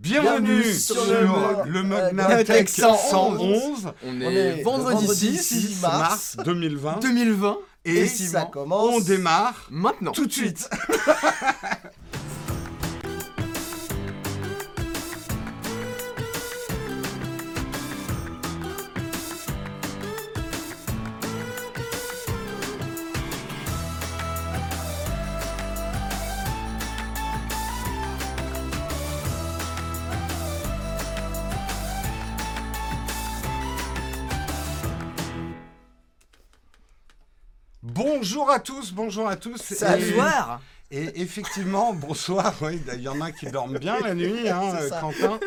Bienvenue, Bienvenue sur, sur le, Nowtech Nowtech 111. 111, On On est, est vendredi, vendredi 6 6 mars mars 2020. 2020. Et, et ça commence. on démarre Maintenant. tout de suite. Bonjour à tous, bonjour à tous. Salut. Et- effectivement, bonsoir, oui, il y en a qui dorment bien la nuit, hein. Quentin.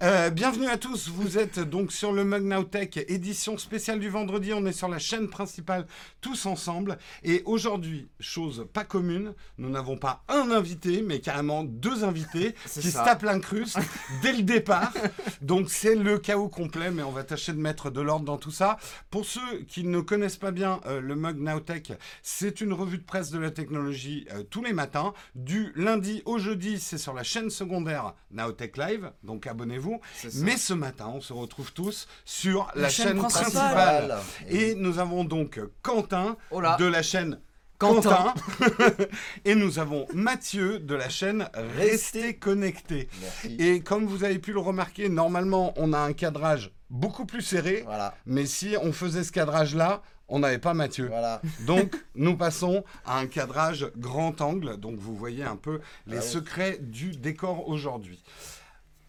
Euh, bienvenue à tous, vous êtes donc sur le Mug Now Tech, édition spéciale du vendredi, on est sur la chaîne principale tous ensemble. Et aujourd'hui, chose pas commune, nous n'avons pas un invité, mais carrément deux invités qui ça. se tapent l'incruste dès le départ. Donc c'est le chaos complet, mais on va tâcher de mettre de l'ordre dans tout ça. Pour ceux qui ne connaissent pas bien euh, le Mug Now Tech, c'est une revue de presse de la technologie euh, tous les matins. Du lundi au jeudi, c'est sur la chaîne secondaire Nowtech Live, donc abonnez-vous. Mais ce matin, on se retrouve tous sur la, La chaîne, chaîne principale. principale. Et nous avons donc Quentin Oh de la chaîne Quentin. Quentin. et nous avons Mathieu de la chaîne Restez connectés. Merci. Et comme vous avez pu le remarquer, normalement, on a un cadrage beaucoup plus serré. Voilà, Mais si on faisait ce cadrage-là, on n'avait pas Mathieu. voilà. Donc, nous passons à un cadrage grand angle. Donc, vous voyez un peu les Ah oui. secrets du décor aujourd'hui.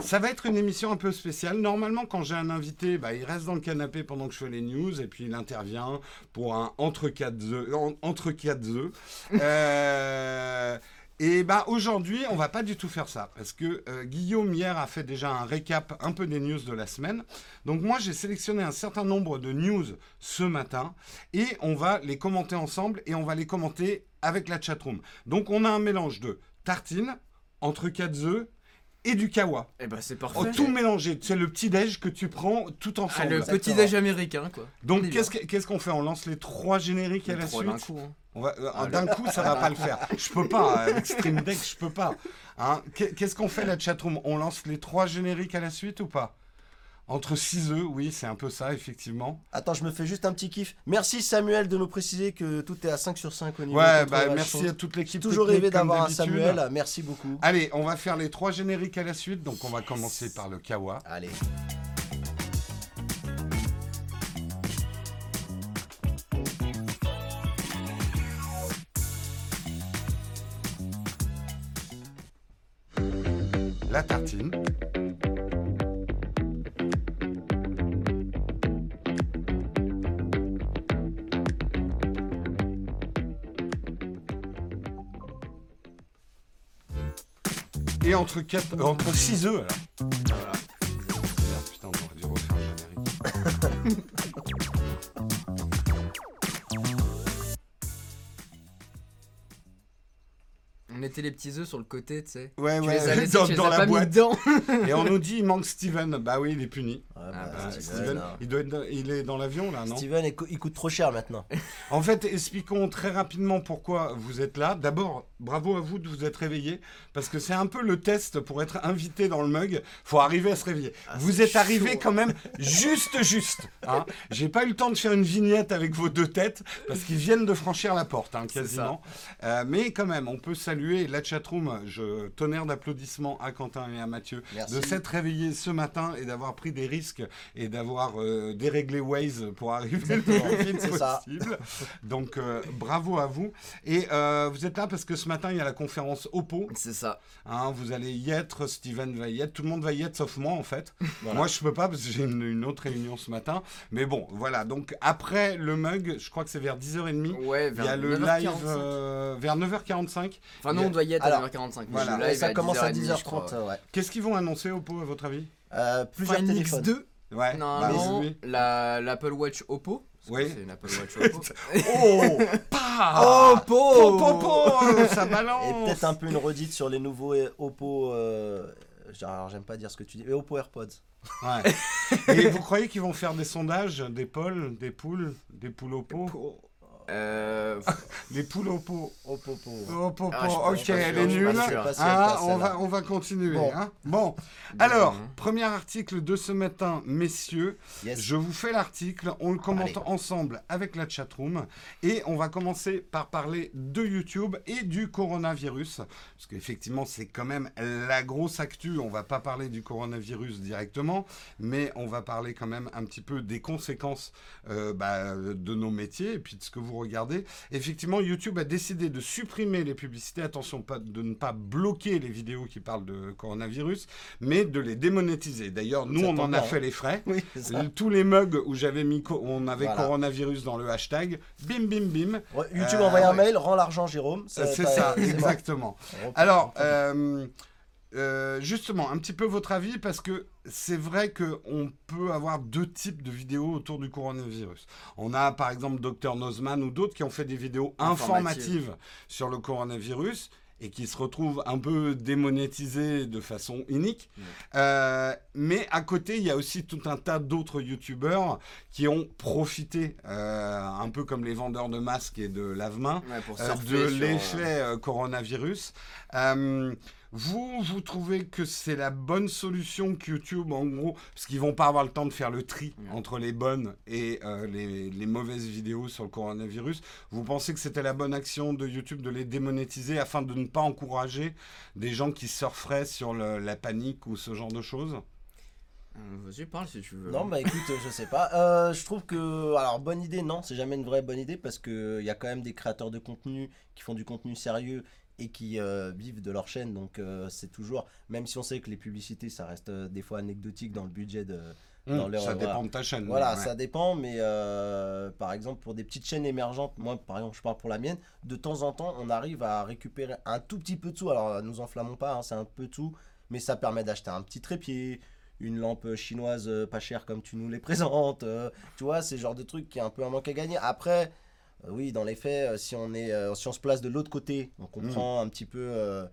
Ça va être une émission un peu spéciale. Normalement, quand j'ai un invité, bah, il reste dans le canapé pendant que je fais les news et puis il intervient pour un entre quatre œufs. en- Entre quatre œufs. Euh, et bah aujourd'hui, on va pas du tout faire ça parce que euh, Guillaume hier a fait déjà un récap un peu des news de la semaine. Donc moi, j'ai sélectionné un certain nombre de news ce matin et on va les commenter ensemble et on va les commenter avec la chatroom. Donc on a un mélange de tartines, entre quatre œufs et du kawa. Eh ben c'est Oh, parfait. tout mélangé. C'est le petit déj que tu prends tout Ah, ensemble. le Exactement. petit déj américain quoi. On Donc est qu'est-ce qu'on fait? On lance les trois génériques à la trois suite? d'un coup. hein. on va, euh, d'un coup, ça va pas le faire. Je peux pas. Avec Stream Deck, je peux pas. Hein Qu'est- Qu'est-ce qu'on fait la chatroom? On lance les trois génériques à la suite ou pas? Entre 6 œufs, oui, c'est un peu ça, effectivement. Attends, je me fais juste un petit kiff. Merci Samuel de nous préciser que tout est à 5 sur 5 au niveau Ouais, bah merci à toute l'équipe. Toujours rêvé d'avoir un. Samuel. Merci beaucoup. Allez, on va faire les trois génériques à la suite. Donc, on va commencer par le Kawa. Allez. Entre, quatre, euh, entre 6 œufs, alors. Voilà. Putain, on aurait dû refaire le générique. On mettait les petits œufs sur le côté, tu sais. Ouais, Tu ouais, les as laissés, dans, tu les dans as la pas mis boîte. dedans. Et on nous dit, il manque Steven. Bah oui, il est puni. Ouais, Ah, bah, bah, Steven, il, doit être dans- il est dans l'avion, là, non? Steven, il, co- il coûte trop cher maintenant. En fait, expliquons très rapidement pourquoi vous êtes là. D'abord, bravo à vous de vous être réveillés, parce que c'est un peu le test pour être invité dans le mug. faut arriver à se réveiller. vous c'est êtes arrivé chaud. quand même juste, juste. Hein. J'ai pas eu le temps de faire une vignette avec vos deux têtes, parce qu'ils viennent de franchir la porte, hein, quasiment. Euh, mais quand même, on peut saluer la chatroom. Je tonnerre d'applaudissements à Quentin et à Mathieu Merci. de s'être réveillés ce matin et d'avoir pris des risques et d'avoir euh, déréglé Waze pour arriver le plus vite ça. possible. Donc euh, bravo à vous. Et euh, vous êtes là parce que ce matin il y a la conférence Oppo. C'est ça. Hein, vous allez y être, Steven va y être, tout le monde va y être sauf moi en fait. Voilà. Moi je peux pas parce que j'ai une, une autre réunion ce matin. Mais bon, voilà. Donc après le mug, je crois que c'est vers 10h30. Ouais, Il vers y a le 9h45. live euh, vers 9h45. Enfin, il a- on doit y être Alors, à 9h45. mais voilà. le Ouais, live ça commence à 10h30, je crois. 10h30, ouais. Qu'est-ce qu'ils vont annoncer Oppo à votre avis? Euh, plusieurs Find téléphones. X2, Ouais. normalement, bah, oui. la- l'Apple Watch Oppo. Parce que Oui. C'est une Apple Watch Oppo. Oh Pas Oppo Po, po, po, Ça Et balance peut-être un peu une redite sur les nouveaux euh, Oppo. euh, Alors, j'aime pas dire ce que tu dis. Mais Oppo AirPods. Ouais. Et vous croyez qu'ils vont faire des sondages, des polls, des poules, des poules au pot Euh, Les poules au pot. Au popo. Au pot, Ah, ok, elle est nulle. Ah, on, va, on va continuer. Bon. hein. Bon, alors, Mhm. premier article de ce matin, messieurs. Yes. Je vous fais l'article, on le commente Allez. ensemble avec la chatroom et on va commencer par parler de YouTube et du coronavirus parce qu'effectivement c'est quand même la grosse actu. On va pas parler du coronavirus directement, mais on va parler quand même un petit peu des conséquences euh, bah, de nos métiers et puis de ce que vous regardez. Effectivement, YouTube a décidé de supprimer les publicités. Attention, pas, de ne pas bloquer les vidéos qui parlent de coronavirus, mais de les démonétiser. D'ailleurs, nous Ça on en a fait les frais. Oui, ça. Tous les mugs où j'avais mis, on avait Voilà. coronavirus dans le hashtag, bim bim bim. YouTube Euh, envoie un ouais. mail, rend l'argent Jérôme. C'est ça, c'est mort. exactement. Alors, euh, euh, justement, un petit peu votre avis parce que c'est vrai qu'on peut avoir deux types de vidéos autour du coronavirus. On a par exemple Dr Nozman ou d'autres qui ont fait des vidéos informatives sur le coronavirus et qui se retrouvent un peu démonétisés de façon unique. Euh, mais à côté, il y a aussi tout un tas d'autres youtubeurs qui ont profité, euh, un peu comme les vendeurs de masques et de lave-mains, ouais, euh, de l'effet coronavirus. Vous, vous trouvez que c'est la bonne solution que YouTube, en gros, parce qu'ils vont pas avoir le temps de faire le tri entre les bonnes et euh, les, les mauvaises vidéos sur le coronavirus. Vous pensez que c'était la bonne action de YouTube de les démonétiser afin de ne pas encourager des gens qui surferaient sur le- la panique ou ce genre de choses? Euh, Vas-y, parle si tu veux. Non, bah écoute, je sais pas. Euh, je trouve que. Alors, bonne idée, non, c'est jamais une vraie bonne idée parce qu'il y a quand même des créateurs de contenu qui font du contenu sérieux et qui euh, vivent de leur chaîne. Donc, euh, c'est toujours. Même si on sait que les publicités, ça reste euh, des fois anecdotique dans le budget de. Dans Hum, leur- Ça dépend de ta chaîne. Voilà, ouais. ça dépend, mais par exemple, pour des petites chaînes émergentes, moi, par exemple, je parle pour la mienne, de temps en temps, on arrive à récupérer un tout petit peu de sous. Alors, nous enflammons pas, hein, c'est un peu sous, mais ça permet d'acheter un petit trépied, une lampe chinoise pas chère comme tu nous les présentes. tu vois, c'est le genre de truc qui est un peu un manque à gagner. Après, oui, dans les faits, euh, si on, est, euh, si on se place de l'autre côté, on comprend un petit peu. euh,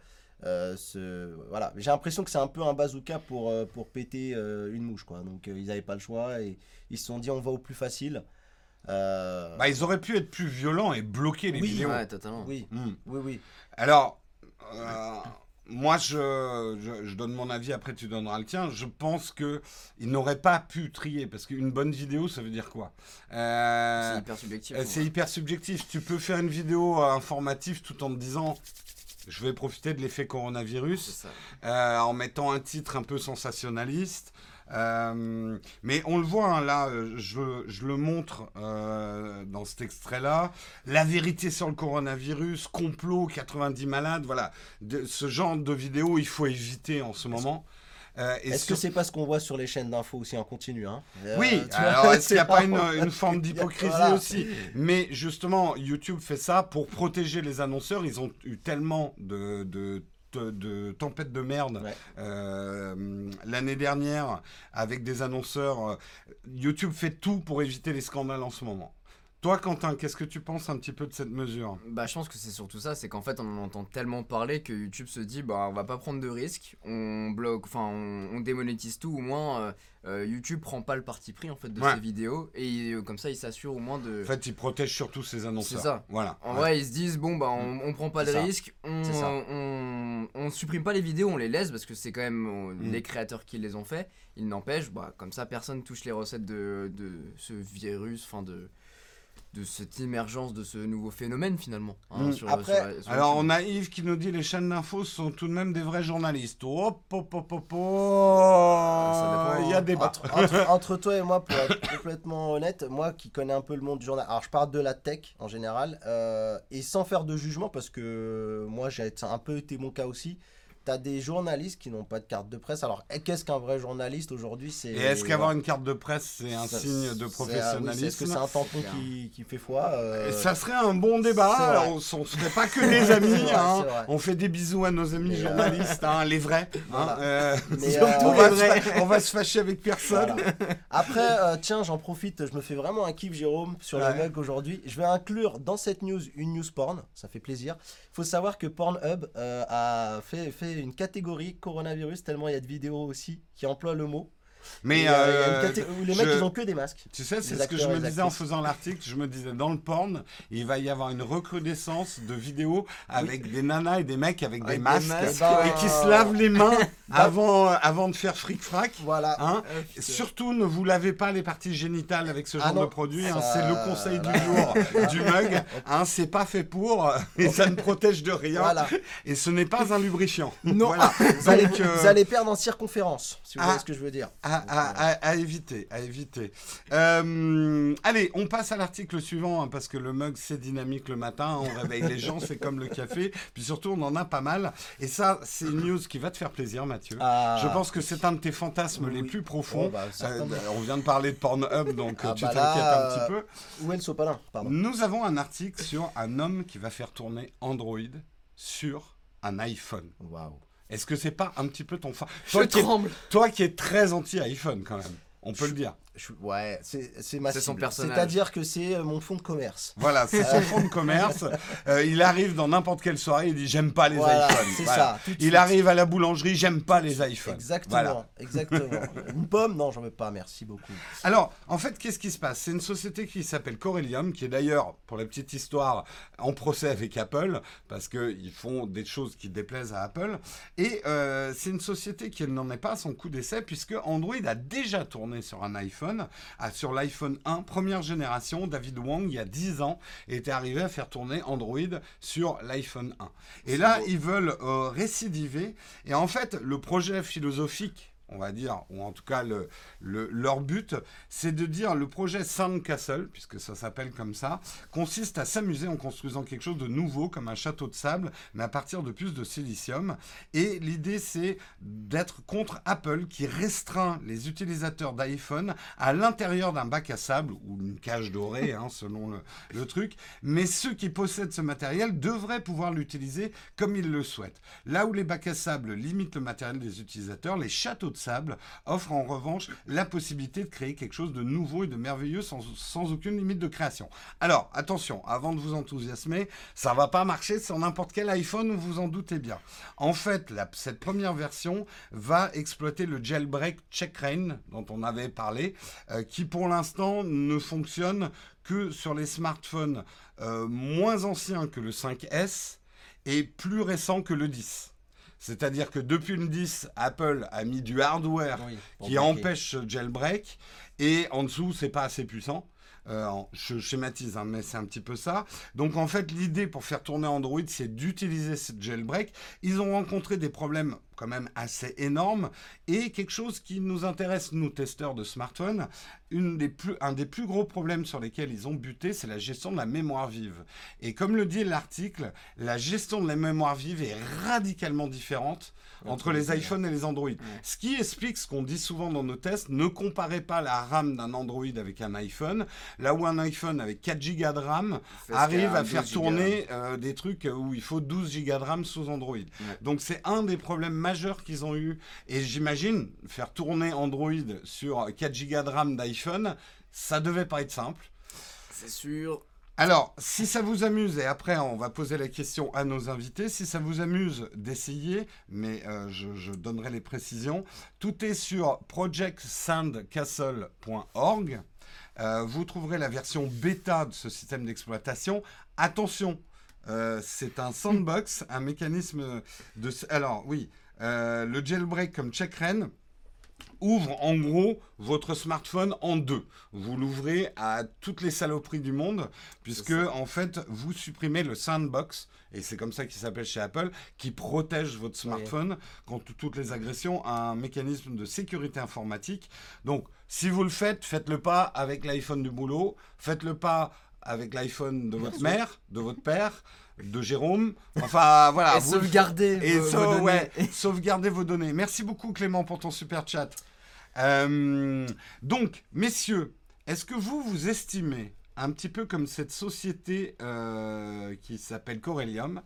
euh, ce... voilà j'ai l'impression que c'est un peu un bazooka pour, euh, pour péter euh, une mouche quoi donc euh, ils n'avaient pas le choix et ils se sont dit on va au plus facile Euh, Bah, ils auraient pu être plus violents et bloquer les Oui. vidéos. Ouais, totalement. oui Hum. oui oui Alors, euh, moi, je, je, je donne mon avis, après tu donneras le tien. Je pense que ils n'auraient pas pu trier, parce qu'une bonne vidéo, ça veut dire quoi? Euh, C'est hyper subjectif. euh, C'est hyper subjectif. Tu peux faire une vidéo euh, informative tout en te disant... Je vais profiter de l'effet coronavirus euh, en mettant un titre un peu sensationnaliste. Euh, mais on le voit hein, là, je, je le montre euh, dans cet extrait-là. La vérité sur le coronavirus, complot, 90 malades, voilà. De, ce genre de vidéo, il faut éviter en ce moment. Euh, est-ce sur- que c'est pas ce qu'on voit sur les chaînes d'infos aussi en continu hein? Euh, oui, tu vois, alors est-ce qu'il n'y a pas une, forme d'hypocrisie Voilà. aussi? Mais justement, YouTube fait ça pour protéger les annonceurs. Ils ont eu tellement de, de, de- tempêtes de merde Ouais. euh, l'année dernière avec des annonceurs. euh, YouTube fait tout pour éviter les scandales en ce moment. Toi, Quentin, qu'est-ce que tu penses un petit peu de cette mesure Bah, je pense que c'est surtout ça, c'est qu'en fait, on en entend tellement parler que YouTube se dit, bah, on va pas prendre de risques, on bloque, enfin, on, on démonétise tout, au moins, euh, euh, YouTube prend pas le parti pris, en fait, de Ouais. ses vidéos, et euh, comme ça, il s'assure au moins de... En fait, ils protègent surtout ces annonceurs. ça. Voilà. En Ouais. vrai, ils se disent, bon, bah, on, on prend pas de C'est risques, on, C'est on, on supprime pas les vidéos, on les laisse, parce que c'est quand même Mm. les créateurs qui les ont fait, il n'empêche, bah, comme ça, personne touche les recettes de, de ce virus, enfin, de de cette émergence de ce nouveau phénomène finalement. hein, Mm. sur- Après, sur- sur Alors, on a Yves qui nous dit les chaînes d'infos sont tout de même des vrais journalistes. Hop, hop, hop, hop, hop. Ça dépend. Il y a débat. entre, entre- entre toi et moi, pour être complètement honnête, moi qui connais un peu le monde du journal, alors je parle de la tech en général, euh, et sans faire de jugement, parce que moi j'ai un peu été mon cas aussi, t'as des journalistes qui n'ont pas de carte de presse. Alors eh, qu'est-ce qu'un vrai journaliste aujourd'hui c'est, Et est-ce qu'avoir une carte de presse, c'est un Ça- signe de c'est- oui, professionnalisme Est-ce que c'est un tampon qui, qui fait foi euh, Ça serait un bon débat. On ne serait pas que des amis. Vrai, hein. On fait des bisous à nos amis Mais, euh, journalistes, hein, les vrais. hein. Euh, surtout euh, on, les va se vrais. fa- on va se fâcher avec personne. Voilà. Après, euh, tiens, j'en profite, je me fais vraiment un kiff, Jérôme, sur Ouais. le mug aujourd'hui. Je vais inclure dans cette news une news porn, ça fait plaisir. Il faut savoir que Pornhub euh, a fait, fait une catégorie coronavirus, tellement il y a de vidéos aussi qui emploient le mot. Mais Et, euh, il y a une euh, les mecs, je- ils ont que des masques. tu sais, c'est ce que je me disais en faisant l'article. Je me disais, dans le porn, il va y avoir une recrudescence de vidéos avec des nanas et des mecs avec, des masques et qui se lavent les mains avant, avant de faire fric-frac. Voilà. Hein Ah, putain. Surtout, ne vous lavez pas les parties génitales avec ce Ah genre non, de produit. hein. ça- C'est le conseil du jour du mug. Hein, c'est pas fait pour et ça ne protège de rien. Voilà. Et ce n'est pas un lubrifiant. Non. Voilà. Vous allez, Donc, euh, vous allez perdre en circonférence, si vous Ah. voyez ce que je veux dire. à, à- à- à éviter, à éviter. Euh, allez, on passe à l'article suivant hein, parce que le mug c'est dynamique le matin, on réveille les gens, c'est comme le café. Puis surtout, on en a pas mal. Et ça, c'est une news qui va te faire plaisir, Mathieu. Ah. Je pense que c'est un de tes fantasmes les plus profonds. Oh, bah. Euh, on vient de parler de Pornhub, donc euh, Ah, tu bah t'inquiètes un petit euh, peu. Où est le sopalin? Pardon. Nous avons un article sur un homme qui va faire tourner Android sur un iPhone. Waouh. Est-ce que c'est pas un petit peu ton fa... Je toi, qui es, tremble. toi qui es très anti-iPhone quand même, on peut Je- le dire. Je- Ouais, c'est c'est ma C'est son personnage. C'est-à-dire que c'est euh, mon fonds de commerce. Voilà, c'est son fonds de commerce. Euh, il arrive dans n'importe quelle soirée, il dit j'aime pas les Voilà, iPhones. c'est Voilà. ça. tout Il suite. arrive à la boulangerie, j'aime pas les iPhones. Exactement, Voilà. exactement. Une pomme Non, j'en veux pas, merci beaucoup. Alors, en fait, qu'est-ce qui se passe? C'est une société qui s'appelle Corellium, qui est d'ailleurs, pour la petite histoire, en procès avec Apple, parce qu'ils font des choses qui déplaisent à Apple. Et euh, c'est une société qui n'en est pas à son coup d'essai, puisque Android a déjà tourné sur un iPhone, ah, sur l'iPhone 1, première génération. David Wang, il y a 10 ans, était arrivé à faire tourner Android sur l'iPhone 1. Et là, ils veulent euh, récidiver. Et en fait, le projet philosophique on va dire, ou en tout cas le, le- leur but, c'est de dire le projet Sandcastle, puisque ça s'appelle comme ça, consiste à s'amuser en construisant quelque chose de nouveau, comme un château de sable, mais à partir de plus de silicium. Et l'idée, c'est d'être contre Apple, qui restreint les utilisateurs d'iPhone à l'intérieur d'un bac à sable, ou une cage dorée, hein, selon le, le truc. Mais ceux qui possèdent ce matériel devraient pouvoir l'utiliser comme ils le souhaitent. Là où les bacs à sable limitent le matériel des utilisateurs, les châteaux de sable offrent en revanche la possibilité de créer quelque chose de nouveau et de merveilleux sans, aucune limite de création. Alors, attention, avant de vous enthousiasmer, ça va pas marcher sur n'importe quel iPhone, vous vous en doutez bien. En fait, cette première version va exploiter le jailbreak Checkrain dont on avait parlé, euh, qui pour l'instant ne fonctionne que sur les smartphones euh, moins anciens que le 5S et plus récents que le 10. C'est-à-dire que depuis le 10, Apple a mis du hardware Oui, qui bloquer. empêche ce jailbreak et en dessous, c'est pas assez puissant. Euh, je schématise, hein, mais c'est un petit peu ça. Donc en fait, l'idée pour faire tourner Android, c'est d'utiliser ce jailbreak. Ils ont rencontré des problèmes quand même assez énormes et quelque chose qui nous intéresse, nous testeurs de smartphones, une des plus, un des plus gros problèmes sur lesquels ils ont buté, c'est la gestion de la mémoire vive. Et comme le dit l'article, la gestion de la mémoire vive est radicalement différente entre les iPhones et les Android. Ce qui explique ce qu'on dit souvent dans nos tests, ne comparez pas la RAM d'un Android avec un iPhone, là où un iPhone avec 4 Go de RAM arrive à faire 12 gigas. tourner euh, des trucs où il faut 12 Go de RAM sous Android. Donc c'est un des problèmes majeurs qu'ils ont eu. Et j'imagine, faire tourner Android sur 4 Go de RAM d'iPhone, ça devait pas être simple. C'est sûr. Alors, si ça vous amuse, et après on va poser la question à nos invités, si ça vous amuse d'essayer, mais euh, je, je donnerai les précisions, tout est sur projectsandcastle.org. Euh, vous trouverez la version bêta de ce système d'exploitation. Attention, euh, c'est un sandbox, un mécanisme de... Alors oui, le jailbreak comme checkren ouvre en gros votre smartphone en deux. Vous l'ouvrez à toutes les saloperies du monde, puisque en fait vous supprimez le sandbox, et c'est comme ça qu'il s'appelle chez Apple, qui protège votre smartphone contre toutes les agressions, un mécanisme de sécurité informatique. Donc si vous le faites, faites-le pas avec l'iPhone du boulot, faites-le pas avec l'iPhone de votre mère, de votre père, de Jérôme. Enfin voilà. et vous- sauvegarder et vos- ça, vos données. ouais, sauvegardez vos données. Merci beaucoup Clément pour ton super chat. Euh, donc, messieurs, est-ce que vous, vous estimez, un petit peu comme cette société euh, qui s'appelle Corellium,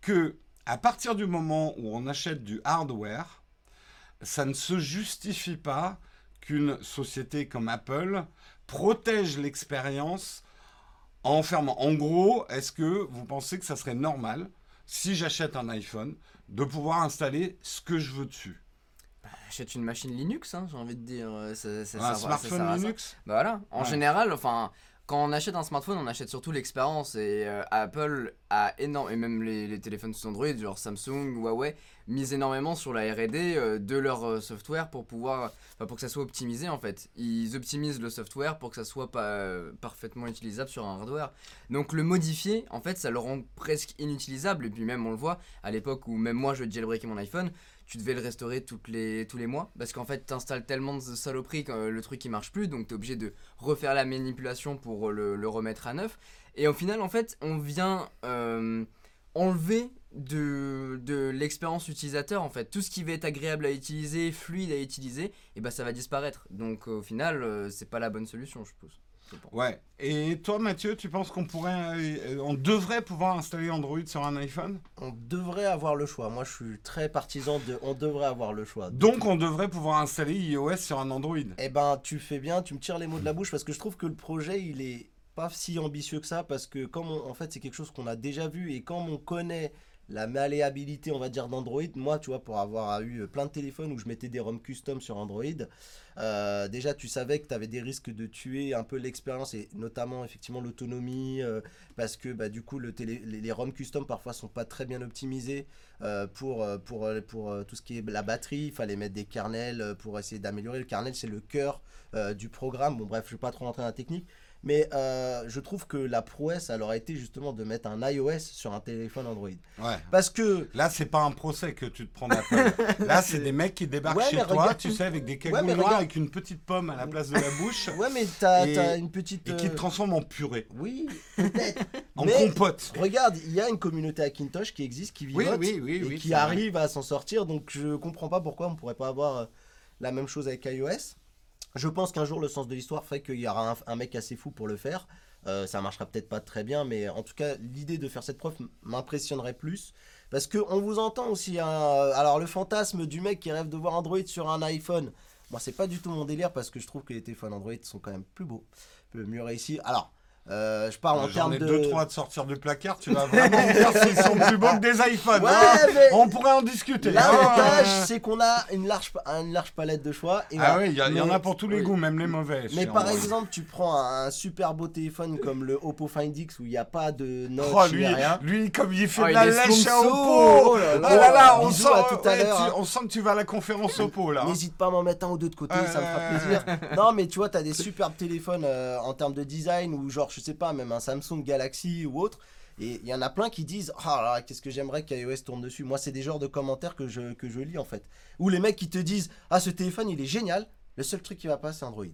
que à partir du moment où on achète du hardware, ça ne se justifie pas qu'une société comme Apple protège l'expérience en fermant. En gros, est-ce que vous pensez que ça serait normal, si j'achète un iPhone, de pouvoir installer ce que je veux dessus? Achète une machine Linux, hein, j'ai envie de dire. euh, Ça, ça Un ça smartphone. Linux? Bah voilà, en Ouais. général, enfin, quand on achète un smartphone, on achète surtout l'expérience et euh, Apple a énorme et même les, téléphones sous Android, genre Samsung, Huawei, misent énormément sur la R&D euh, de leur euh, software pour pouvoir, pour que ça soit optimisé en fait. Ils optimisent le software pour que ça soit pas parfaitement utilisable sur un hardware. Donc le modifier, en fait, ça le rend presque inutilisable et puis même on le voit à l'époque où même moi je jailbreakais mon iPhone tu devais le restaurer les, tous les mois parce qu'en fait t'installes tellement de saloperies que euh, le truc il marche plus donc t'es obligé de refaire la manipulation pour le, remettre à neuf. Et au final en fait on vient euh, enlever de, l'expérience utilisateur en fait. Tout ce qui va être agréable à utiliser fluide à utiliser et bah ça va disparaître. Donc au final euh, c'est pas la bonne solution je pense je pense. Ouais. Et toi, Mathieu, tu penses qu'on pourrait, euh, on devrait pouvoir installer Android sur un iPhone? On devrait avoir le choix. Moi, je suis très partisan de. On devrait avoir le choix. Donc, on devrait pouvoir installer iOS sur un Android. Eh ben, tu fais bien, tu me tires les mots de la bouche parce que je trouve que le projet, il est pas si ambitieux que ça parce que comme on- en fait, c'est quelque chose qu'on a déjà vu et comme on connaît la malléabilité, on va dire, d'Android, moi, tu vois, pour avoir eu plein de téléphones où je mettais des ROM custom sur Android, euh, déjà, tu savais que tu avais des risques de tuer un peu l'expérience et notamment, effectivement, l'autonomie euh, parce que, bah, du coup, le télé- les, les ROM custom parfois sont pas très bien optimisés euh, pour, euh, pour, euh, pour euh, tout ce qui est la batterie. Il fallait mettre des kernels euh, pour essayer d'améliorer. Le kernel, c'est le cœur euh, du programme. Bon, bref, je vais pas trop rentrer dans la technique. Mais euh, je trouve que la prouesse, elle aurait été justement de mettre un iOS sur un téléphone Android. Ouais. Parce que. Là, c'est pas un procès que tu te prends d'Apple. Là, c'est des mecs qui débarquent Ouais, chez toi, regarde- tu sais, avec des Ouais, cagoules noires, regarde- avec une petite pomme à la place de la bouche, Ouais, mais t'as Et- une petite. et qui te euh, transforment en purée, Oui, peut-être. en Mais- compote. Regarde, il y a une communauté Hackintosh qui existe, qui vivote oui, oui, et qui vrai. arrive à s'en sortir. Donc je comprends pas pourquoi on pourrait pas avoir euh, la même chose avec iOS. Je pense qu'un jour le sens de l'histoire fait qu'il y aura un, mec assez fou pour le faire. Euh, ça marchera peut-être pas très bien, mais en tout cas l'idée de faire cette preuve m'impressionnerait plus. Parce que on vous entend aussi. hein, euh, alors le fantasme du mec qui rêve de voir Android sur un iPhone. Moi c'est pas du tout mon délire parce que je trouve que les téléphones Android sont quand même plus beaux, plus mieux réussis. Alors euh, je parle en termes de. deux, trois de sortir du placard, tu vas vraiment me dire s'ils sont plus beaux que des iPhones. Ouais, hein. mais- On pourrait en discuter. L'avantage, hein. c'est qu'on a une large, une large palette de choix. Et Ah voilà. oui, il y, en a pour tous les oui. goûts, même les mauvais. Mais par exemple, tu prends un, super beau téléphone comme le Oppo Find X où il n'y a pas de notch Oh, lui, rien. lui, comme il fait Oh, de la lèche à. Oppo Oh là Oh là. là là, on sent, à tout à ouais, l'heure, tu- hein. on sent que tu vas à la conférence Oppo, là. hein. N'hésite pas à m'en mettre un ou deux de côté, ça me fera plaisir. non, mais tu vois, tu as des superbes téléphones euh, en termes de design ou genre, je sais pas, même un Samsung Galaxy ou autre. Et il y en a plein qui disent Ah là, qu'est-ce que j'aimerais qu'iOS tourne dessus. Moi, c'est des genres de commentaires que je, que je lis en fait. Ou les mecs qui te disent Ah, ce téléphone il est génial, le seul truc qui va pas, c'est Android.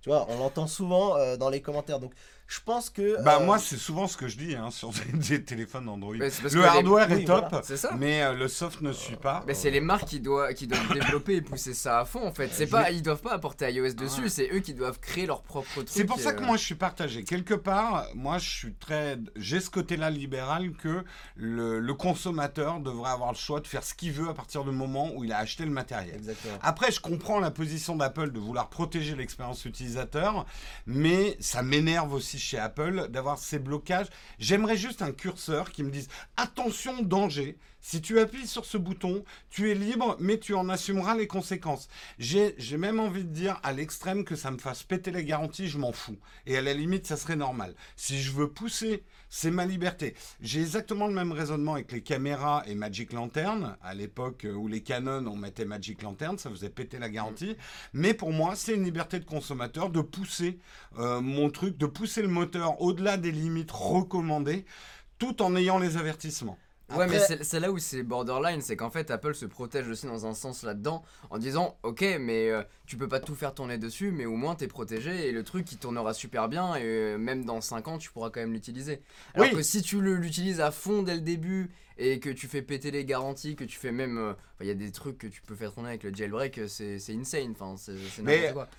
Tu vois, on l'entend souvent euh, dans les commentaires. Donc, je pense que. Bah, euh, moi, c'est souvent ce que je dis hein, sur des, des téléphones Android. Le que les- hardware oui, est top, voilà. c'est ça mais euh, le soft ne suit pas. Mais c'est les marques qui doivent, qui doivent développer et pousser ça à fond en fait. C'est Je pas, vais- ils doivent pas apporter iOS dessus, Ouais. c'est eux qui doivent créer leur propre truc. C'est pour ça que euh, moi je suis partagé. Quelque part, moi je suis très. J'ai ce côté-là libéral que le, le consommateur devrait avoir le choix de faire ce qu'il veut à partir du moment où il a acheté le matériel. Exactement. Après, je comprends la position d'Apple de vouloir protéger l'expérience utilisateur, mais ça m'énerve aussi chez Apple d'avoir ces blocages. J'aimerais juste un curseur qui me dise attention, danger. Si tu appuies sur ce bouton, tu es libre, mais tu en assumeras les conséquences. J'ai même envie de dire à l'extrême que ça me fasse péter les garanties, je m'en fous. Et à la limite, ça serait normal. Si je veux pousser, c'est ma liberté. J'ai exactement le même raisonnement avec les caméras et Magic Lantern. À l'époque où les Canon, on mettait Magic Lantern, ça faisait péter la garantie. Mais pour moi, c'est une liberté de consommateur de pousser euh, mon truc, de pousser le moteur au-delà des limites recommandées, tout en ayant les avertissements. Ouais, mais c'est là où c'est borderline, c'est qu'en fait Apple se protège aussi dans un sens là-dedans en disant ok, mais euh, tu peux pas tout faire tourner dessus, mais au moins t'es protégé et le truc il tournera super bien et euh, même dans 5 ans tu pourras quand même l'utiliser. Alors Oui. que si tu l'utilises à fond dès le début et que tu fais péter les garanties, que tu fais même. euh, Il y a des trucs que tu peux faire tourner avec le jailbreak, c'est insane, enfin c'est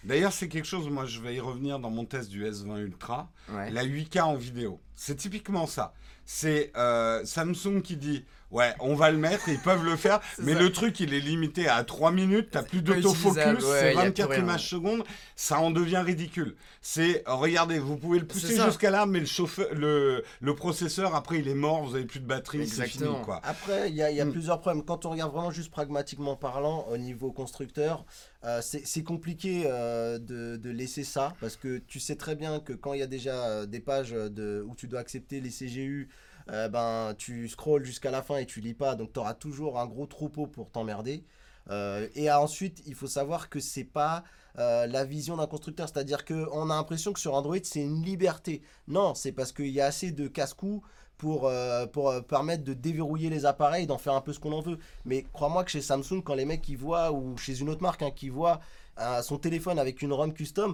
d'ailleurs, c'est quelque chose, moi je vais y revenir dans mon test du S20 Ultra. Ouais. La 8K en vidéo. C'est typiquement ça. C'est euh, Samsung qui dit Ouais, on va le mettre, ils peuvent le faire, mais ça. le truc, il est limité à 3 minutes, t'as plus d'autofocus, ouais, c'est y a plus 24 rien. images secondes, ça en devient ridicule. C'est, regardez, vous pouvez le pousser jusqu'à là, mais le, chauffeur, le, le processeur, après, il est mort, vous avez plus de batterie, c'est fini, quoi. Après, il y a, il y a Mm. plusieurs problèmes. Quand on regarde vraiment juste pragmatiquement parlant, au niveau constructeur, euh, c'est c'est compliqué euh, de, de laisser ça parce que tu sais très bien que quand il y a déjà euh, des pages de, où tu dois accepter les CGU, euh, ben, tu scrolls jusqu'à la fin et tu lis pas, donc tu auras toujours un gros troupeau pour t'emmerder. Euh, et ensuite, il faut savoir que c'est pas euh, la vision d'un constructeur, c'est-à-dire qu'on a l'impression que sur Android c'est une liberté. Non, c'est parce qu'il y a assez de casse-cou pour, pour permettre de déverrouiller les appareils, d'en faire un peu ce qu'on en veut. Mais crois-moi que chez Samsung, quand les mecs ils voient, ou chez une autre marque hein, qui voit son téléphone avec une ROM custom,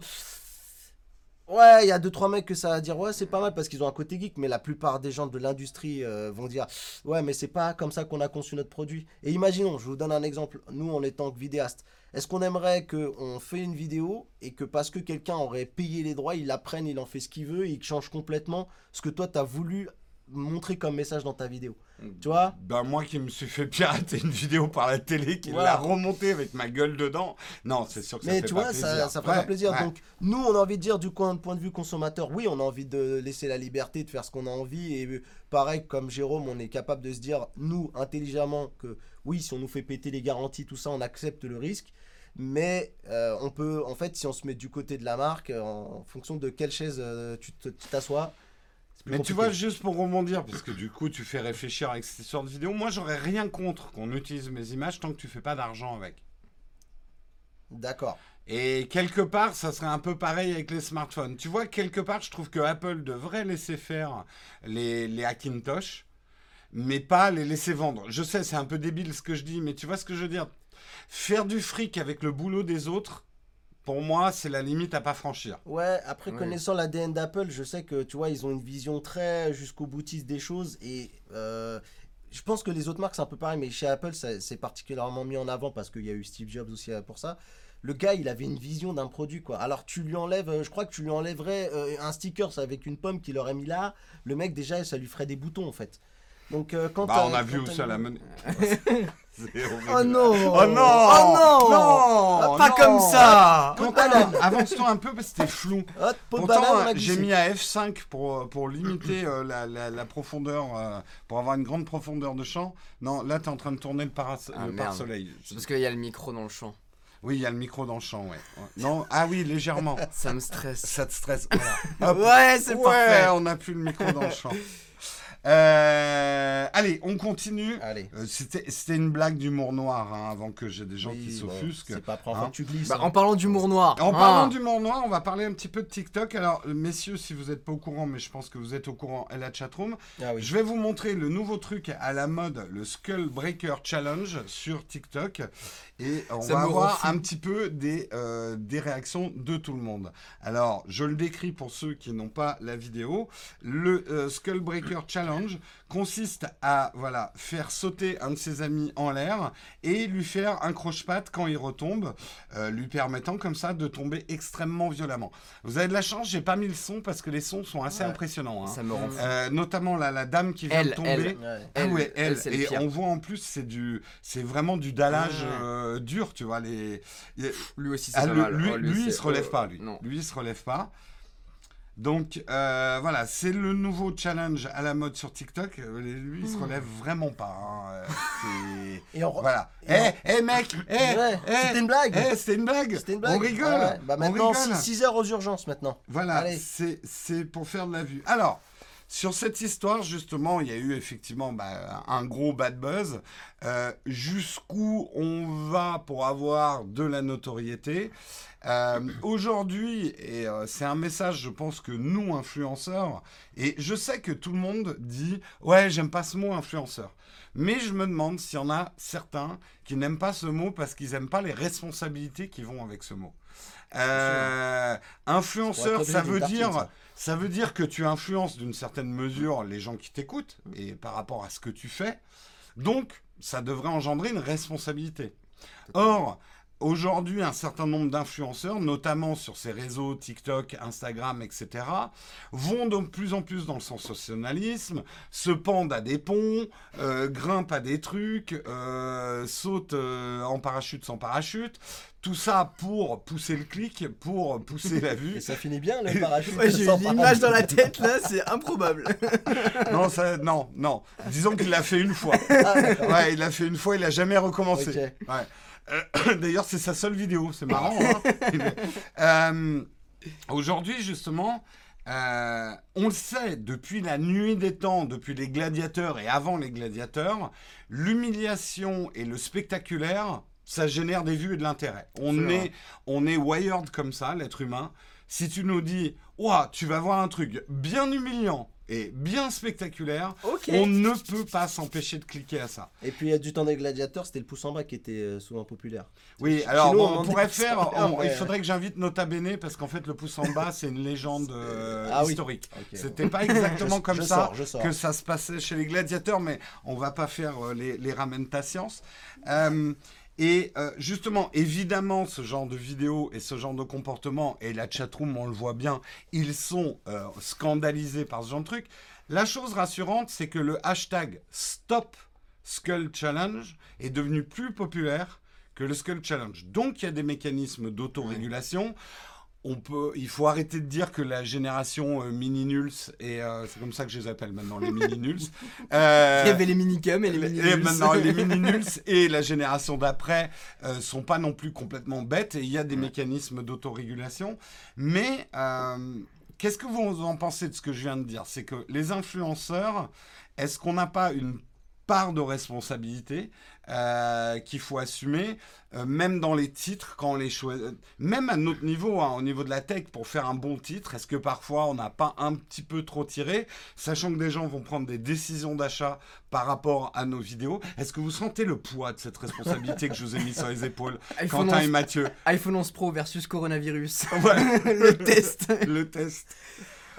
ouais, il y a deux trois mecs que ça va dire ouais c'est pas mal parce qu'ils ont un côté geek, mais la plupart des gens de l'industrie euh, vont dire ouais mais c'est pas comme ça qu'on a conçu notre produit. Et imaginons, je vous donne un exemple, nous en étant vidéaste, est-ce qu'on aimerait qu'on fait une vidéo et que parce que quelqu'un aurait payé les droits, il la prenne, il en fait ce qu'il veut, et il change complètement ce que toi t'as voulu montrer comme message dans ta vidéo. Tu vois Ben moi qui me suis fait pirater une vidéo par la télé, qui Voilà. l'a remontée avec ma gueule dedans, non, c'est sûr que ça Mais fait tu pas vois, plaisir. ça, ça ferait Ouais, pas plaisir. ouais. Donc, nous, on a envie de dire, du coin- point de vue consommateur, oui, on a envie de laisser la liberté de faire ce qu'on a envie. Et euh, pareil, comme Jérôme, on est capable de se dire, nous, intelligemment, que oui, si on nous fait péter les garanties, tout ça, on accepte le risque. Mais euh, on peut, en fait, si on se met du côté de la marque, en fonction de quelle chaise euh, tu t'assois. Mais tu vois, juste pour rebondir, parce que du coup, tu fais réfléchir avec cette histoire de vidéo, moi, j'aurais rien contre qu'on utilise mes images tant que tu fais pas d'argent avec. D'accord. Et quelque part, ça serait un peu pareil avec les smartphones. Tu vois, quelque part, je trouve que Apple devrait laisser faire les, les Hackintosh, mais pas les laisser vendre. Je sais, c'est un peu débile ce que je dis, mais tu vois ce que je veux dire? Faire du fric avec le boulot des autres, pour moi, c'est la limite à pas franchir. Ouais, après Oui. connaissant l'ADN d'Apple, je sais que tu vois, ils ont une vision très jusqu'au boutiste des choses et euh, je pense que les autres marques c'est un peu pareil, mais chez Apple ça- c'est particulièrement mis en avant parce qu'il y a eu Steve Jobs aussi euh, pour ça. Le gars, il avait une vision d'un produit quoi. Alors tu lui enlèves, euh, je crois que tu lui enlèverais euh, un sticker avec une pomme qu'il aurait mis là. Le mec déjà, ça lui ferait des boutons en fait. Donc euh, quand Bah, on a vu où ça l'a mené. Oh non Oh non Oh non Non Pas non comme ça Avance-toi un peu parce que c'était flou. Hop, Pourtant, euh, j'ai mis à F5 pour, pour limiter euh, la, la- la profondeur, euh, pour avoir une grande profondeur de champ. Non, là, tu es en train de tourner le, para- Ah, le pare-soleil. C'est parce qu'il y a le micro dans le champ. Oui, il y a le micro dans le champ, ouais. Ouais. Non, ah oui, légèrement. Ça me stresse. Ça te stresse. Voilà. Hop. ouais, c'est ouais, parfait. on n'a plus le micro dans le champ. Euh, allez, on continue. Allez. Euh, C'était c'était une blague d'humour noir hein, avant que j'ai des gens Oui, qui bon, s'offusquent. C'est pas pour enfant Hein. que tu glisses. Bah, hein. en parlant d'humour noir. En hein, parlant d'humour noir, on va parler un petit peu de TikTok. Alors, messieurs, si vous n'êtes pas au courant, mais je pense que vous êtes au courant, la chatroom, Ah oui. je vais vous montrer le nouveau truc à la mode, le Skull Breaker Challenge sur TikTok. Et on Ça va avoir un petit peu des, euh, des réactions de tout le monde. Alors, je le décris pour ceux qui n'ont pas la vidéo. Le euh, Skull Breaker Challenge consiste à voilà, faire sauter un de ses amis en l'air et lui faire un croche-patte quand il retombe, euh, lui permettant comme ça de tomber extrêmement violemment. Vous avez de la chance, j'ai pas mis le son parce que les sons sont assez Ouais. impressionnants. hein. Ça me rend fou. Euh, notamment la, la dame qui vient Elle, de tomber. elle. Ouais. Ah Elle, ouais, elle. et on voit en plus, c'est du, c'est vraiment du dallage Ah. euh, dur, tu vois. Les, Lui aussi, c'est Ah, mal. lui, Oh, lui, il se relève oh, pas, lui. Non. Lui, il se relève pas. Donc euh, voilà, c'est le nouveau challenge à la mode sur TikTok. Euh, Lui, il se relève vraiment pas. hein. Euh, Et on... voilà. Eh, eh mec, eh, Ouais, eh, c'était une blague. eh, c'était une blague. C'était une blague. On rigole. Ouais, ouais. Bah maintenant, rigole. 6 heures aux urgences maintenant. Voilà, Allez. c'est c'est pour faire de la vue. Alors, sur cette histoire, justement, il y a eu effectivement bah, un gros bad buzz. Euh, Jusqu'où on va pour avoir de la notoriété Euh, Aujourd'hui, et euh, c'est un message, je pense que nous, influenceurs, et je sais que tout le monde dit Ouais, j'aime pas ce mot influenceur. Mais je me demande s'il y en a certains qui n'aiment pas ce mot parce qu'ils n'aiment pas les responsabilités qui vont avec ce mot. Euh, influenceur, ça veut dire, ça veut dire que tu influences d'une certaine mesure les gens qui t'écoutent et par rapport à ce que tu fais. Donc, ça devrait engendrer une responsabilité. Or, aujourd'hui, un certain nombre d'influenceurs, notamment sur ces réseaux TikTok, Instagram, etc., vont de plus en plus dans le sensationnalisme, se pendent à des ponts, euh, grimpent à des trucs, euh, sautent euh, en parachute sans parachute. Tout ça pour pousser le clic, pour pousser la vue. Et ça finit bien le parachute. Ouais, j'ai une image dans la tête là, c'est improbable. non, ça, non, non. Disons qu'il l'a fait une fois. Ah. Ouais, il l'a fait une fois, il a jamais recommencé. Ouais. Euh, D'ailleurs, c'est sa seule vidéo, c'est marrant. hein. Est- Euh, Aujourd'hui, justement, euh, on le sait, depuis la nuit des temps, depuis les gladiateurs et avant les gladiateurs, l'humiliation et le spectaculaire, ça génère des vues et de l'intérêt. On est, vrai. on est wired comme ça, l'être humain. Si tu nous dis, Ouah, tu vas voir un truc bien humiliant et bien spectaculaire, on ne peut pas s'empêcher de cliquer à ça. Et puis, il y a du temps des gladiateurs, c'était le pouce en bas qui était euh, souvent populaire. Oui, alors nous, on pourrait faire. on- ouais. Il faudrait que j'invite Nota Bene parce qu'en fait, le pouce en bas, c'est une légende euh, Ah oui. historique. C'était pas exactement Je- comme je ça sors, je sors. que ça se passait chez les gladiateurs, mais on va pas faire euh, les, les ramène ta science. Euh, et euh, justement, évidemment, ce genre de vidéo et ce genre de comportement, et la chatroom, on le voit bien, ils sont euh, scandalisés par ce genre de truc. La chose rassurante, c'est que le hashtag Stop Skull Challenge est devenu plus populaire que le Skull Challenge. Donc, il y a des mécanismes d'autorégulation. On peut, il faut arrêter de dire que la génération euh, mini nuls et euh, c'est comme ça que je les appelle maintenant les mini nuls. Euh, Il y avait les minicums et les mini et maintenant, les mini nuls et la génération d'après euh, sont pas non plus complètement bêtes et il y a des mécanismes d'autorégulation. Mais euh, qu'est-ce que vous en pensez de ce que je viens de dire? C'est que les influenceurs, est-ce qu'on n'a pas une part de responsabilité euh, qu'il faut assumer, euh, même dans les titres, quand on les choisit, même à notre niveau, hein, au niveau de la tech, pour faire un bon titre, est-ce que parfois on n'a pas un petit peu trop tiré, sachant que des gens vont prendre des décisions d'achat par rapport à nos vidéos? Est-ce que vous sentez le poids de cette responsabilité que je vous ai mis sur les épaules, iPhone Quentin et 11, Mathieu? iPhone 11 Pro versus coronavirus. Voilà. le test. Le test.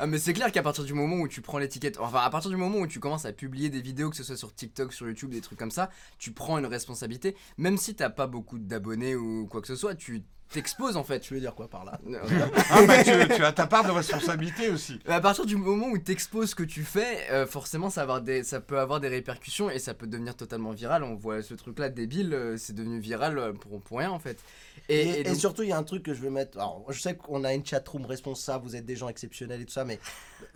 Ah mais c'est clair qu'à partir du moment où tu prends l'étiquette, enfin à partir du moment où tu commences à publier des vidéos, que ce soit sur TikTok, sur YouTube, des trucs comme ça, tu prends une responsabilité, même si t'as pas beaucoup d'abonnés ou quoi que ce soit, tu t'exposes en fait. Tu veux dire quoi par là Ah, Mathieu, tu as ta part de responsabilité aussi. À partir du moment où t'exposes ce que tu fais, euh, forcément ça, va avoir des, ça peut avoir des répercussions et ça peut devenir totalement viral. On voit ce truc là débile, euh, c'est devenu viral euh, pour, pour rien en fait. Et, Et, et et donc- surtout, il y a un truc que je veux mettre. Alors, je sais qu'on a une chatroom responsable, vous êtes des gens exceptionnels et tout ça, mais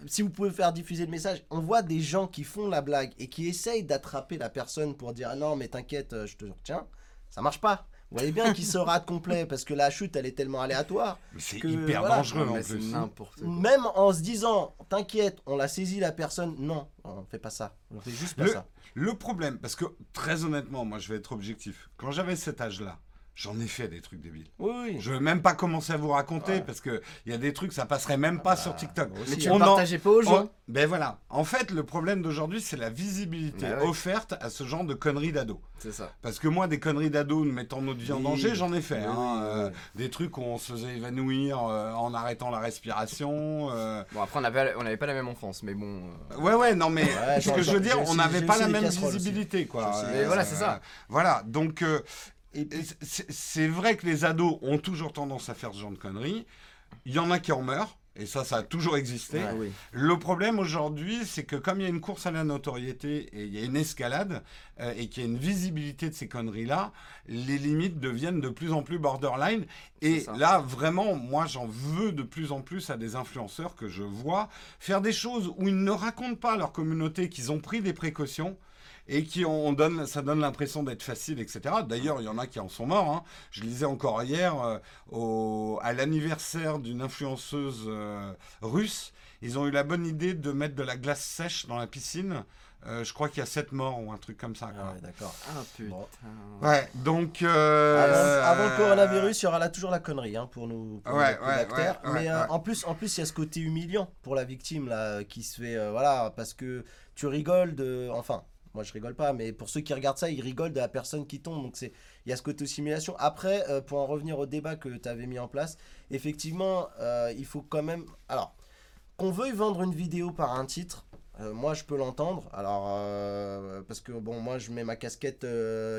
si vous pouvez faire diffuser le message, on voit des gens qui font la blague et qui essayent d'attraper la personne pour dire Ah non, mais t'inquiète, je te retiens. Ça marche pas. Vous voyez bien qu'il se rate complet parce que la chute, elle est tellement aléatoire. Mais C'est hyper voilà. dangereux en plus. n'importe quoi. Même en se disant T'inquiète, on l'a saisi la personne. Non, on fait pas ça. On fait juste pas Le- ça. Le problème, parce que très honnêtement, moi je vais être objectif. Quand j'avais cet âge-là, j'en ai fait des trucs débiles. Oui, oui. Je vais même pas commencer à vous raconter Ouais. parce que il y a des trucs ça passerait même pas bah, sur TikTok. Mais tu en- partageais pas aux gens. Ben voilà. En fait, le problème d'aujourd'hui, c'est la visibilité ouais. offerte à ce genre de conneries d'ado. C'est ça. Parce que moi, des conneries d'ado mettant notre vie en danger, j'en ai fait. Oui, hein. oui, Euh, oui. des trucs où on se faisait évanouir euh, en arrêtant la respiration. euh, Bon après on avait, on avait pas la même enfance, mais bon. euh, Ouais, ouais, non, mais Ouais, ce que je veux dire, on n'avait pas la même aussi. visibilité, quoi. Mais voilà, c'est ça. Voilà, donc Et c'est vrai que les ados ont toujours tendance à faire ce genre de conneries. Il y en a qui en meurent, et ça, ça a toujours existé. Ouais. oui. Le problème aujourd'hui, c'est que comme il y a une course à la notoriété et il y a une escalade, euh, et qu'il y a une visibilité de ces conneries-là, les limites deviennent de plus en plus borderline. Et là, vraiment, moi, j'en veux de plus en plus à des influenceurs que je vois faire des choses où ils ne racontent pas à leur communauté qu'ils ont pris des précautions et qui on donne, ça donne l'impression d'être facile, etc. D'ailleurs, il y en a qui en sont morts. hein. Je lisais encore hier euh, au- à l'anniversaire d'une influenceuse euh, russe, ils ont eu la bonne idée de mettre de la glace sèche dans la piscine. Euh, je crois qu'il y a 7 morts ou un truc comme ça. Ah ouais, d'accord. Ah putain. Bon. Ouais, donc. euh, Avant, avant le coronavirus, il y aura là toujours la connerie hein, pour nous. Pour Ouais, nos ouais, bactères. ouais, ouais, Mais euh, en plus, en plus, il y a ce côté humiliant pour la victime là, qui se fait, euh, voilà, parce que tu rigoles de, enfin, moi je rigole pas, mais pour ceux qui regardent ça, ils rigolent de la personne qui tombe. Donc il y a ce côté simulation. Après, euh, pour en revenir au débat que tu avais mis en place, effectivement, euh, il faut quand même, alors, qu'on veuille vendre une vidéo par un titre. Euh, moi, je peux l'entendre. Alors, parce que bon, moi, je mets ma casquette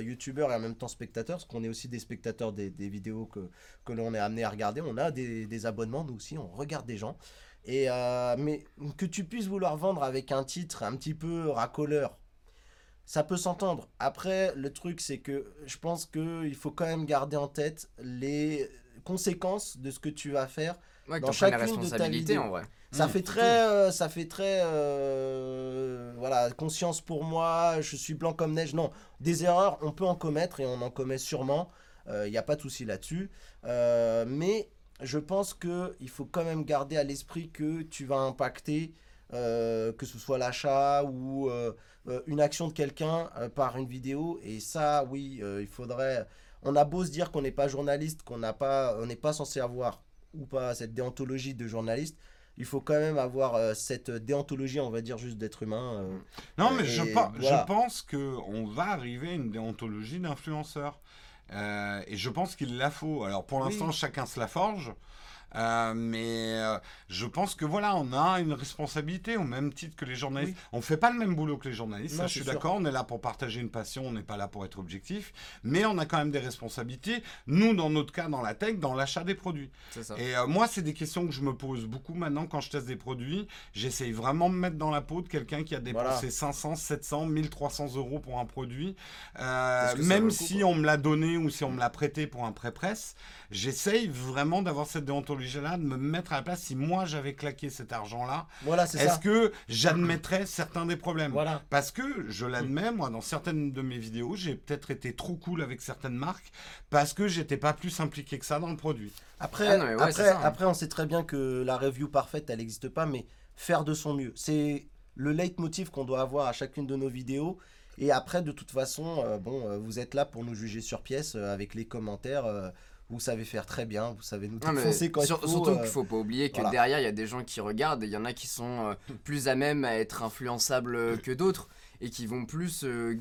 youtubeur et en même temps spectateur, parce qu'on est aussi des spectateurs des, vidéos que, que l'on est amené à regarder. On a des, des abonnements, nous aussi, on regarde des gens. Et, mais que tu puisses vouloir vendre avec un titre un petit peu racoleur, ça peut s'entendre. Après, le truc, c'est que je pense qu'il faut quand même garder en tête les conséquences de ce que tu vas faire. Ouais, Dans chacune de ta vidéo. en vrai. Ça Mm, fait très, euh, ça fait très, euh, voilà, conscience pour moi, je suis blanc comme neige. Non, des erreurs, on peut en commettre et on en commet sûrement. Il n'y a pas de souci là-dessus. Euh, mais je pense que il faut quand même garder à l'esprit que tu vas impacter, euh, que ce soit l'achat ou euh, euh, une action de quelqu'un euh, par une vidéo. Et ça, oui, euh, il faudrait. On a beau se dire qu'on n'est pas journaliste, qu'on n'a pas, on n'est pas censé avoir ou pas cette déontologie de journaliste. Il faut quand même avoir euh, cette déontologie, on va dire juste d'être humain. euh. Non, mais je, voilà. pense qu'on va arriver à une déontologie d'influenceur. Euh, et je pense qu'il la faut. Alors pour Oui. l'instant, chacun se la forge. Euh, mais euh, je pense que voilà, on a une responsabilité au même titre que les journalistes. On fait pas le même boulot que les journalistes, Non, ça je suis d'accord. On est là pour partager une passion, on n'est pas là pour être objectif. Mais on a quand même des responsabilités. Nous, dans notre cas, dans la tech, dans l'achat des produits. Ça. Et euh, moi, c'est des questions que je me pose beaucoup maintenant quand je teste des produits. J'essaye vraiment de me mettre dans la peau de quelqu'un qui a Voilà. dépensé 500, 700, 1300 euros pour un produit. Même coup, si on me l'a donné ou si on me l'a prêté pour un pré-presse, j'essaye vraiment d'avoir cette déontologie-là, de me mettre à la place. Si moi, j'avais claqué cet argent-là, Voilà, c'est est-ce que j'admettrais certains des problèmes? Voilà. parce que, je l'admets, moi, dans certaines de mes vidéos, j'ai peut-être été trop cool avec certaines marques parce que j'étais pas plus impliqué que ça dans le produit. Après, Ah non, ouais, après, ça, hein. après, on sait très bien que la review parfaite, elle n'existe pas, mais faire de son mieux. C'est le leitmotiv qu'on doit avoir à chacune de nos vidéos. Et après, de toute façon, euh, bon, euh, vous êtes là pour nous juger sur pièce euh, avec les commentaires. euh, vous savez faire très bien, vous savez nous défoncer quand sur- il faut. surtout euh, qu'il faut pas oublier que voilà. derrière il y a des gens qui regardent et il y en a qui sont euh, plus à même à être influençables euh, que d'autres et qui vont plus euh,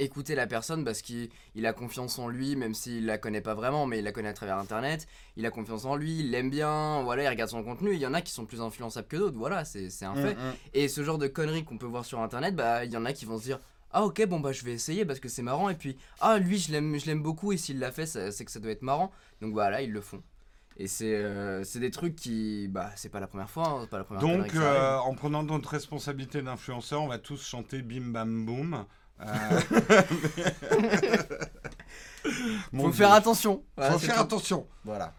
écouter la personne parce qu'il il a confiance en lui même s'il la connaît pas vraiment mais il la connaît à travers internet il a confiance en lui il l'aime bien voilà il regarde son contenu il y en a qui sont plus influençables que d'autres voilà c'est un fait Mm, mm. et ce genre de conneries qu'on peut voir sur internet, bah il y en a qui vont se dire ah ok bon bah je vais essayer parce que c'est marrant et puis ah lui je l'aime je l'aime beaucoup et s'il l'a fait c'est que ça doit être marrant donc voilà ils le font et c'est euh, c'est des trucs qui bah c'est pas la première fois hein, pas la première Donc, euh, en prenant notre responsabilité d'influenceur, on va tous chanter Bim Bam Boom. Euh, faut Dieu. faire attention Voilà, Faut faire tout. attention. Voilà.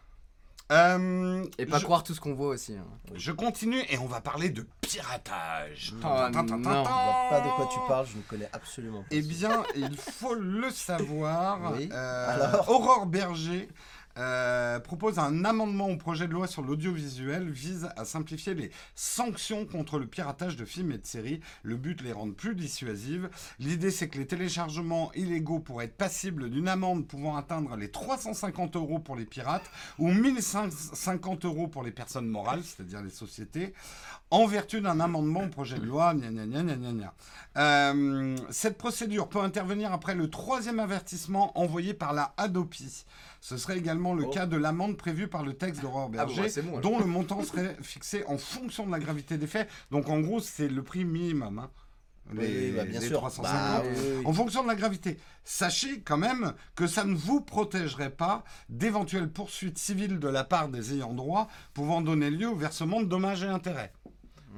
Euh, et pas je, croire tout ce qu'on voit aussi hein. je continue et on va parler de piratage. Oh, non. Je vois pas de quoi tu parles, je ne connais absolument pas. Eh bien, il faut le savoir. Oui. Euh, Alors? Aurore Berger euh, propose un amendement au projet de loi sur l'audiovisuel vise à simplifier les sanctions contre le piratage de films et de séries. Le but les rendre plus dissuasives. L'idée c'est que les téléchargements illégaux pourraient être passibles d'une amende pouvant atteindre les 350 euros pour les pirates ou 1050 euros pour les personnes morales, c'est-à-dire les sociétés, en vertu d'un amendement au projet de loi. Euh, cette procédure peut intervenir après le troisième avertissement envoyé par la Hadopi. Ce serait également le Oh. cas de l'amende prévue par le texte d'Aurore Ah bon, Berger, ouais, c'est bon, alors. dont le montant serait fixé en fonction de la gravité des faits. Donc en gros, c'est le prix minimum. hein. Oui, bah, bien les sûr. 350. Bah, oui, oui, oui. En fonction de la gravité. Sachez quand même que ça ne vous protégerait pas d'éventuelles poursuites civiles de la part des ayants droit pouvant donner lieu au versement de dommages et intérêts.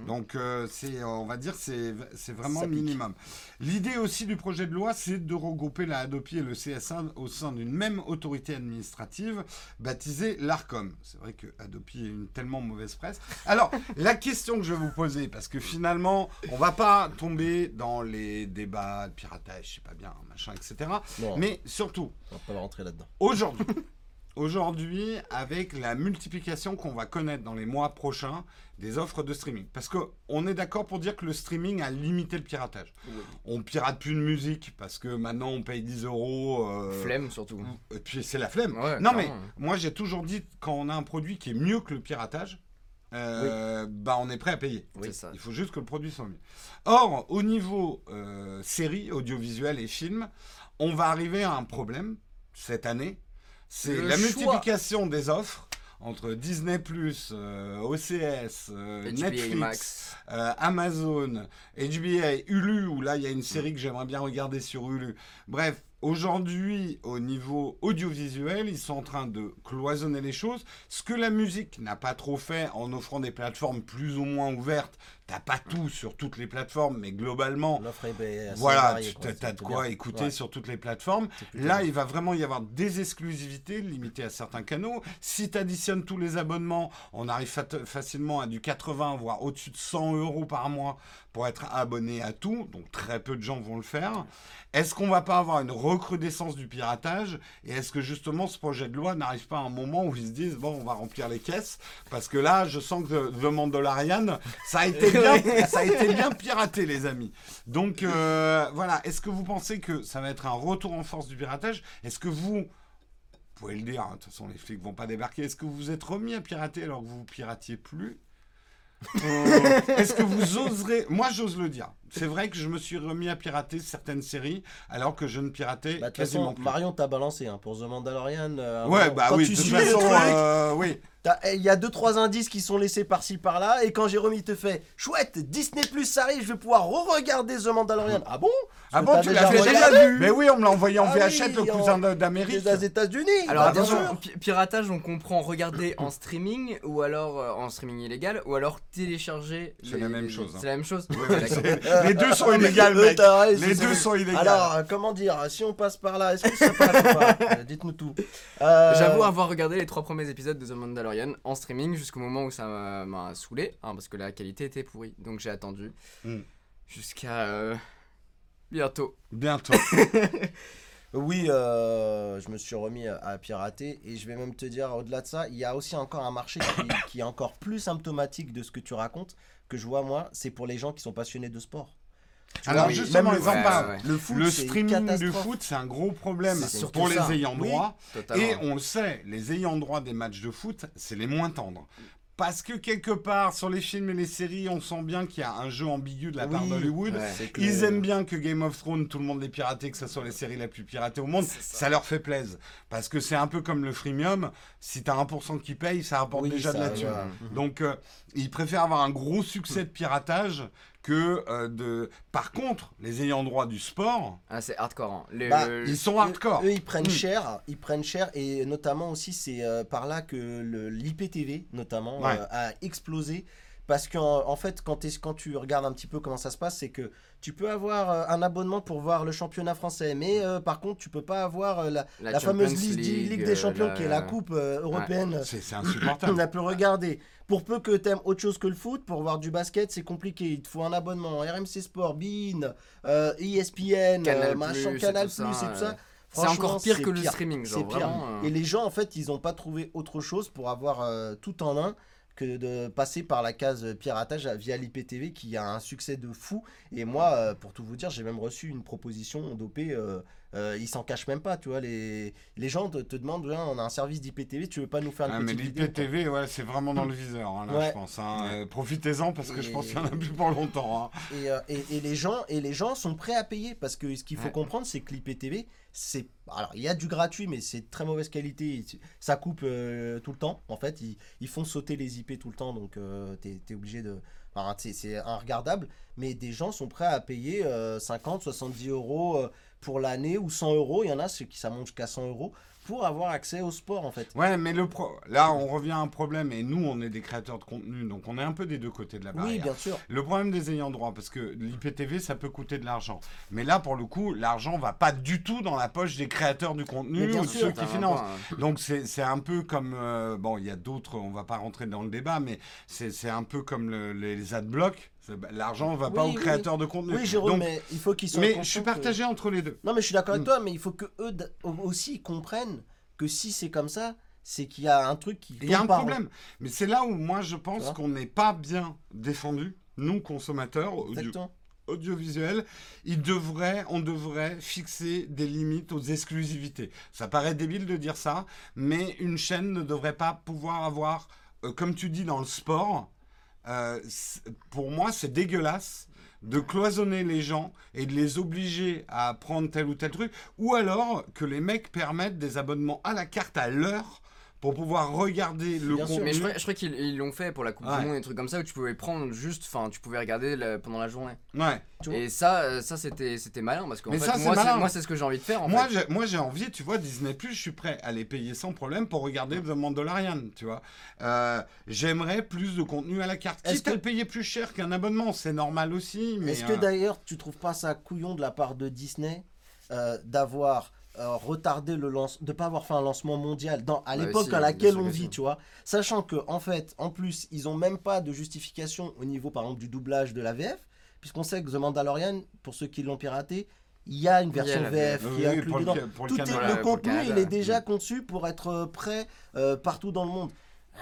Donc, euh, c'est, on va dire, c'est, c'est vraiment le minimum. L'idée aussi du projet de loi, c'est de regrouper la Hadopi et le CSA au sein d'une même autorité administrative baptisée l'ARCOM. C'est vrai que Hadopi est une tellement mauvaise presse. Alors, la question que je vais vous poser, parce que finalement, on va pas tomber dans les débats de piratage, je sais pas bien, machin, etc. Non, Mais surtout, on va pas rentrer là-dedans. Aujourd'hui, aujourd'hui, avec la multiplication qu'on va connaître dans les mois prochains des offres de streaming, parce que on est d'accord pour dire que le streaming a limité le piratage. On pirate plus de musique parce que maintenant on paye 10 euros. euh, flemme surtout Et puis c'est la flemme. Ouais, non mais moi j'ai toujours dit quand on a un produit qui est mieux que le piratage, euh, bah on est prêt à payer. ça Il faut juste que le produit soit mieux. Or, au niveau euh, série, audiovisuel et film, on va arriver à un problème cette année. C'est la choix. multiplication des offres entre Disney+, euh, OCS, euh, HBO Netflix, Max. euh, Amazon, HBO, Hulu, où là il y a une série que j'aimerais bien regarder sur Hulu. Bref, aujourd'hui, au niveau audiovisuel, ils sont en train de cloisonner les choses. Ce que la musique n'a pas trop fait en offrant des plateformes plus ou moins ouvertes. T'as pas tout sur toutes les plateformes, mais globalement, L'offre est assez voilà, variée, tu as, de quoi bien. écouter Ouais. sur toutes les plateformes. Là, bien. il va vraiment y avoir des exclusivités limitées à certains canaux. Si tu additionnes tous les abonnements, on arrive facilement à du 80, voire au-dessus de 100 euros par mois pour être abonné à tout. Donc très peu de gens vont le faire. Est-ce qu'on va pas avoir une recrudescence du piratage? Et est-ce que justement ce projet de loi n'arrive pas à un moment où ils se disent bon, on va remplir les caisses? Parce que là, je sens que The Mandalorian, ça a été bien, ça a été bien piraté, les amis. Donc euh, voilà, est-ce que vous pensez que ça va être un retour en force du piratage? Est-ce que vous, vous pouvez le dire, hein, de toute façon les flics vont pas débarquer, est-ce que vous vous êtes remis à pirater alors que vous piratiez plus? Est-ce que vous oserez Moi j'ose le dire. C'est vrai que je me suis remis à pirater certaines séries alors que je ne piratais Bah, quasiment façon, plus. Marion t'a balancé hein, pour The Mandalorian. euh, Ouais, bah Quand oui, tu de toute suis le façon, truc, euh, oui. eh, il y a deux trois indices qui sont laissés par-ci par-là. Et quand Jérôme il te fait chouette, Disney Plus ça arrive, je vais pouvoir re-regarder The Mandalorian. Ah bon? Ah bon, que tu l'as déjà? Vu Mais oui, on me l'a envoyé en Ah VHS, oui, le cousin d'Amérique. Des États-Unis. Alors bah, bien attention, piratage, on comprend regarder en streaming ou alors euh, en streaming illégal ou alors télécharger. C'est la même chose, hein. C'est la même chose. les deux sont illégales, eux, mec. Les deux sont illégales. Alors, euh, comment dire, si on passe par là, est-ce que ça passe ou pas Euh, Dites-nous tout. Euh, J'avoue avoir regardé les trois premiers épisodes de The Mandalorian en streaming jusqu'au moment où ça m'a- saoulé, hein, parce que la qualité était pourrie. Donc j'ai attendu Hmm. jusqu'à euh, bientôt. Bientôt. Oui, euh, je me suis remis à, à pirater et je vais même te dire, au-delà de ça, il y a aussi encore un marché qui, qui est encore plus symptomatique de ce que tu racontes, que je vois moi, c'est pour les gens qui sont passionnés de sport. Tu Alors vois, justement, même en ouais. Le foot, Le streaming du foot, c'est un gros problème pour ça. les ayants droit. Et on le sait, les ayants droit des matchs de foot, c'est les moins tendres. Parce que quelque part, sur les films et les séries, on sent bien qu'il y a un jeu ambigu de la part Oui. d'Hollywood. Ouais. Ils aiment bien que Game of Thrones, tout le monde les piraté, que ce soit les séries les plus piratées au monde. Ça. Ça. leur fait plaisir. Parce que c'est un peu comme le freemium. Si t'as 1% qui paye, ça rapporte Oui, déjà de la thune. voilà. Donc, euh, ils préfèrent avoir un gros succès de piratage que euh, de. Par contre, les ayants droit du sport, Ah, c'est hardcore. hein. Le- Bah, le- ils sont hardcore. Eux, eux, ils prennent Mm. cher, ils prennent cher et notamment aussi c'est euh, par là que l'IPTV notamment Ouais. euh, a explosé parce qu'en en fait quand, tu regardes un petit peu comment ça se passe c'est que tu peux avoir euh, un abonnement pour voir le championnat français mais euh, par contre tu peux pas avoir euh, la, la la fameuse Champions Ligue, League, Ligue des Champions la- qui est la coupe euh, européenne c'est c'est on insupportable. a pu regarder. Pour peu que t'aimes autre chose que le foot, pour voir du basket, c'est compliqué. Il te faut un abonnement. RMC Sport, Bein, euh, ESPN, Canal+, euh, machin, et Canal+, tout et ça, tout ça. euh, C'est encore pire que le streaming, C'est genre pire. vraiment. euh, Et les gens, en fait, ils n'ont pas trouvé autre chose pour avoir euh, tout en un de passer par la case piratage via l'IPTV qui a un succès de fou. Et moi, euh, pour tout vous dire, j'ai même reçu une proposition d'OP. Euh, ils s'en cachent même pas, tu vois. Les, les gens te, te demandent, on a un service d'IPTV, tu veux pas nous faire une Ah, mais petite vidéo l'IPTV, ouais, c'est vraiment dans le viseur, hein, là, Ouais. je pense. hein. Euh, Profitez-en parce que je pense qu'il n'y en a plus pour longtemps. hein. Et, euh, et, et les gens, et les gens sont prêts à payer parce que ce qu'il faut comprendre, c'est que l'IPTV, c'est. Alors, il y a du gratuit, mais c'est de très mauvaise qualité. Ça coupe euh, tout le temps. En fait, ils, ils font sauter les IP tout le temps, donc t'es es obligé de. c'est- c'est regardable, mais des gens sont prêts à payer euh, 50, 70 euros euh, pour l'année ou 100 euros. Il y en a ceux qui ça monte jusqu'à 100 euros pour avoir accès au sport, en fait. Ouais, mais le pro... là, on revient à un problème, et nous, on est des créateurs de contenu, donc on est un peu des deux côtés de la barrière. Oui, bien sûr. Le problème des ayants droit, parce que l'IPTV, ça peut coûter de l'argent. Mais là, pour le coup, l'argent va pas du tout dans la poche des créateurs du contenu bien ou de sûr, ceux qui financent. point, hein. Donc c'est c'est un peu comme euh, bon il y a d'autres on va pas rentrer dans le débat mais c'est c'est un peu comme le- les C'est- bah, l'argent va pas Oui, aux oui, créateurs de contenu Oui, Jérôme, Donc, mais il faut qu'ils soient. mais je suis que- partagé entre les deux Non, mais je suis d'accord avec Mm. toi, mais il faut que eux aussi comprennent que si c'est comme ça, c'est qu'il y a un truc qui. il y a un problème mais c'est là où moi je pense qu'on n'est pas bien défendu nous consommateurs audio- il devrait, on devrait fixer des limites aux exclusivités. Ça paraît débile de dire ça, mais une chaîne ne devrait pas pouvoir avoir, euh, comme tu dis dans le sport, euh, pour moi c'est dégueulasse de cloisonner les gens et de les obliger à prendre tel ou tel truc, ou alors que les mecs permettent des abonnements à la carte à l'heure pour pouvoir regarder le Bien sûr, contenu. Mais je crois, je crois qu'ils ils l'ont fait pour la Coupe Ouais. du Monde et des trucs comme ça où tu pouvais prendre juste, enfin, tu pouvais regarder la- pendant la journée. Ouais. Et ça, euh, ça c'était c'était malin parce c'est moi, malin. c'est- moi, c'est ce que j'ai envie de faire. En Moi, fait. j'ai, moi, j'ai envie, tu vois, Disney Plus, je suis prêt à les payer sans problème pour regarder The Mandalorian, tu vois. Euh, j'aimerais plus de contenu à la carte. Est-ce Quitte à que- le payer plus cher qu'un abonnement, c'est normal aussi. Mais Est-ce que euh, d'ailleurs tu trouves pas ça couillon de la part de Disney euh, d'avoir euh, retardé le lancement, de pas avoir fait un lancement mondial dans à Bah, l'époque si, à laquelle on vit, tu vois, sachant que en fait, en plus, ils ont même pas de justification au niveau par exemple du doublage de la VF, puisqu'on sait que The Mandalorian, pour ceux qui l'ont piraté, il y a une version VF oui, qui est inclue le dedans. le Tout est- le contenu, il est déjà conçu pour être euh, prêt euh, partout dans le monde.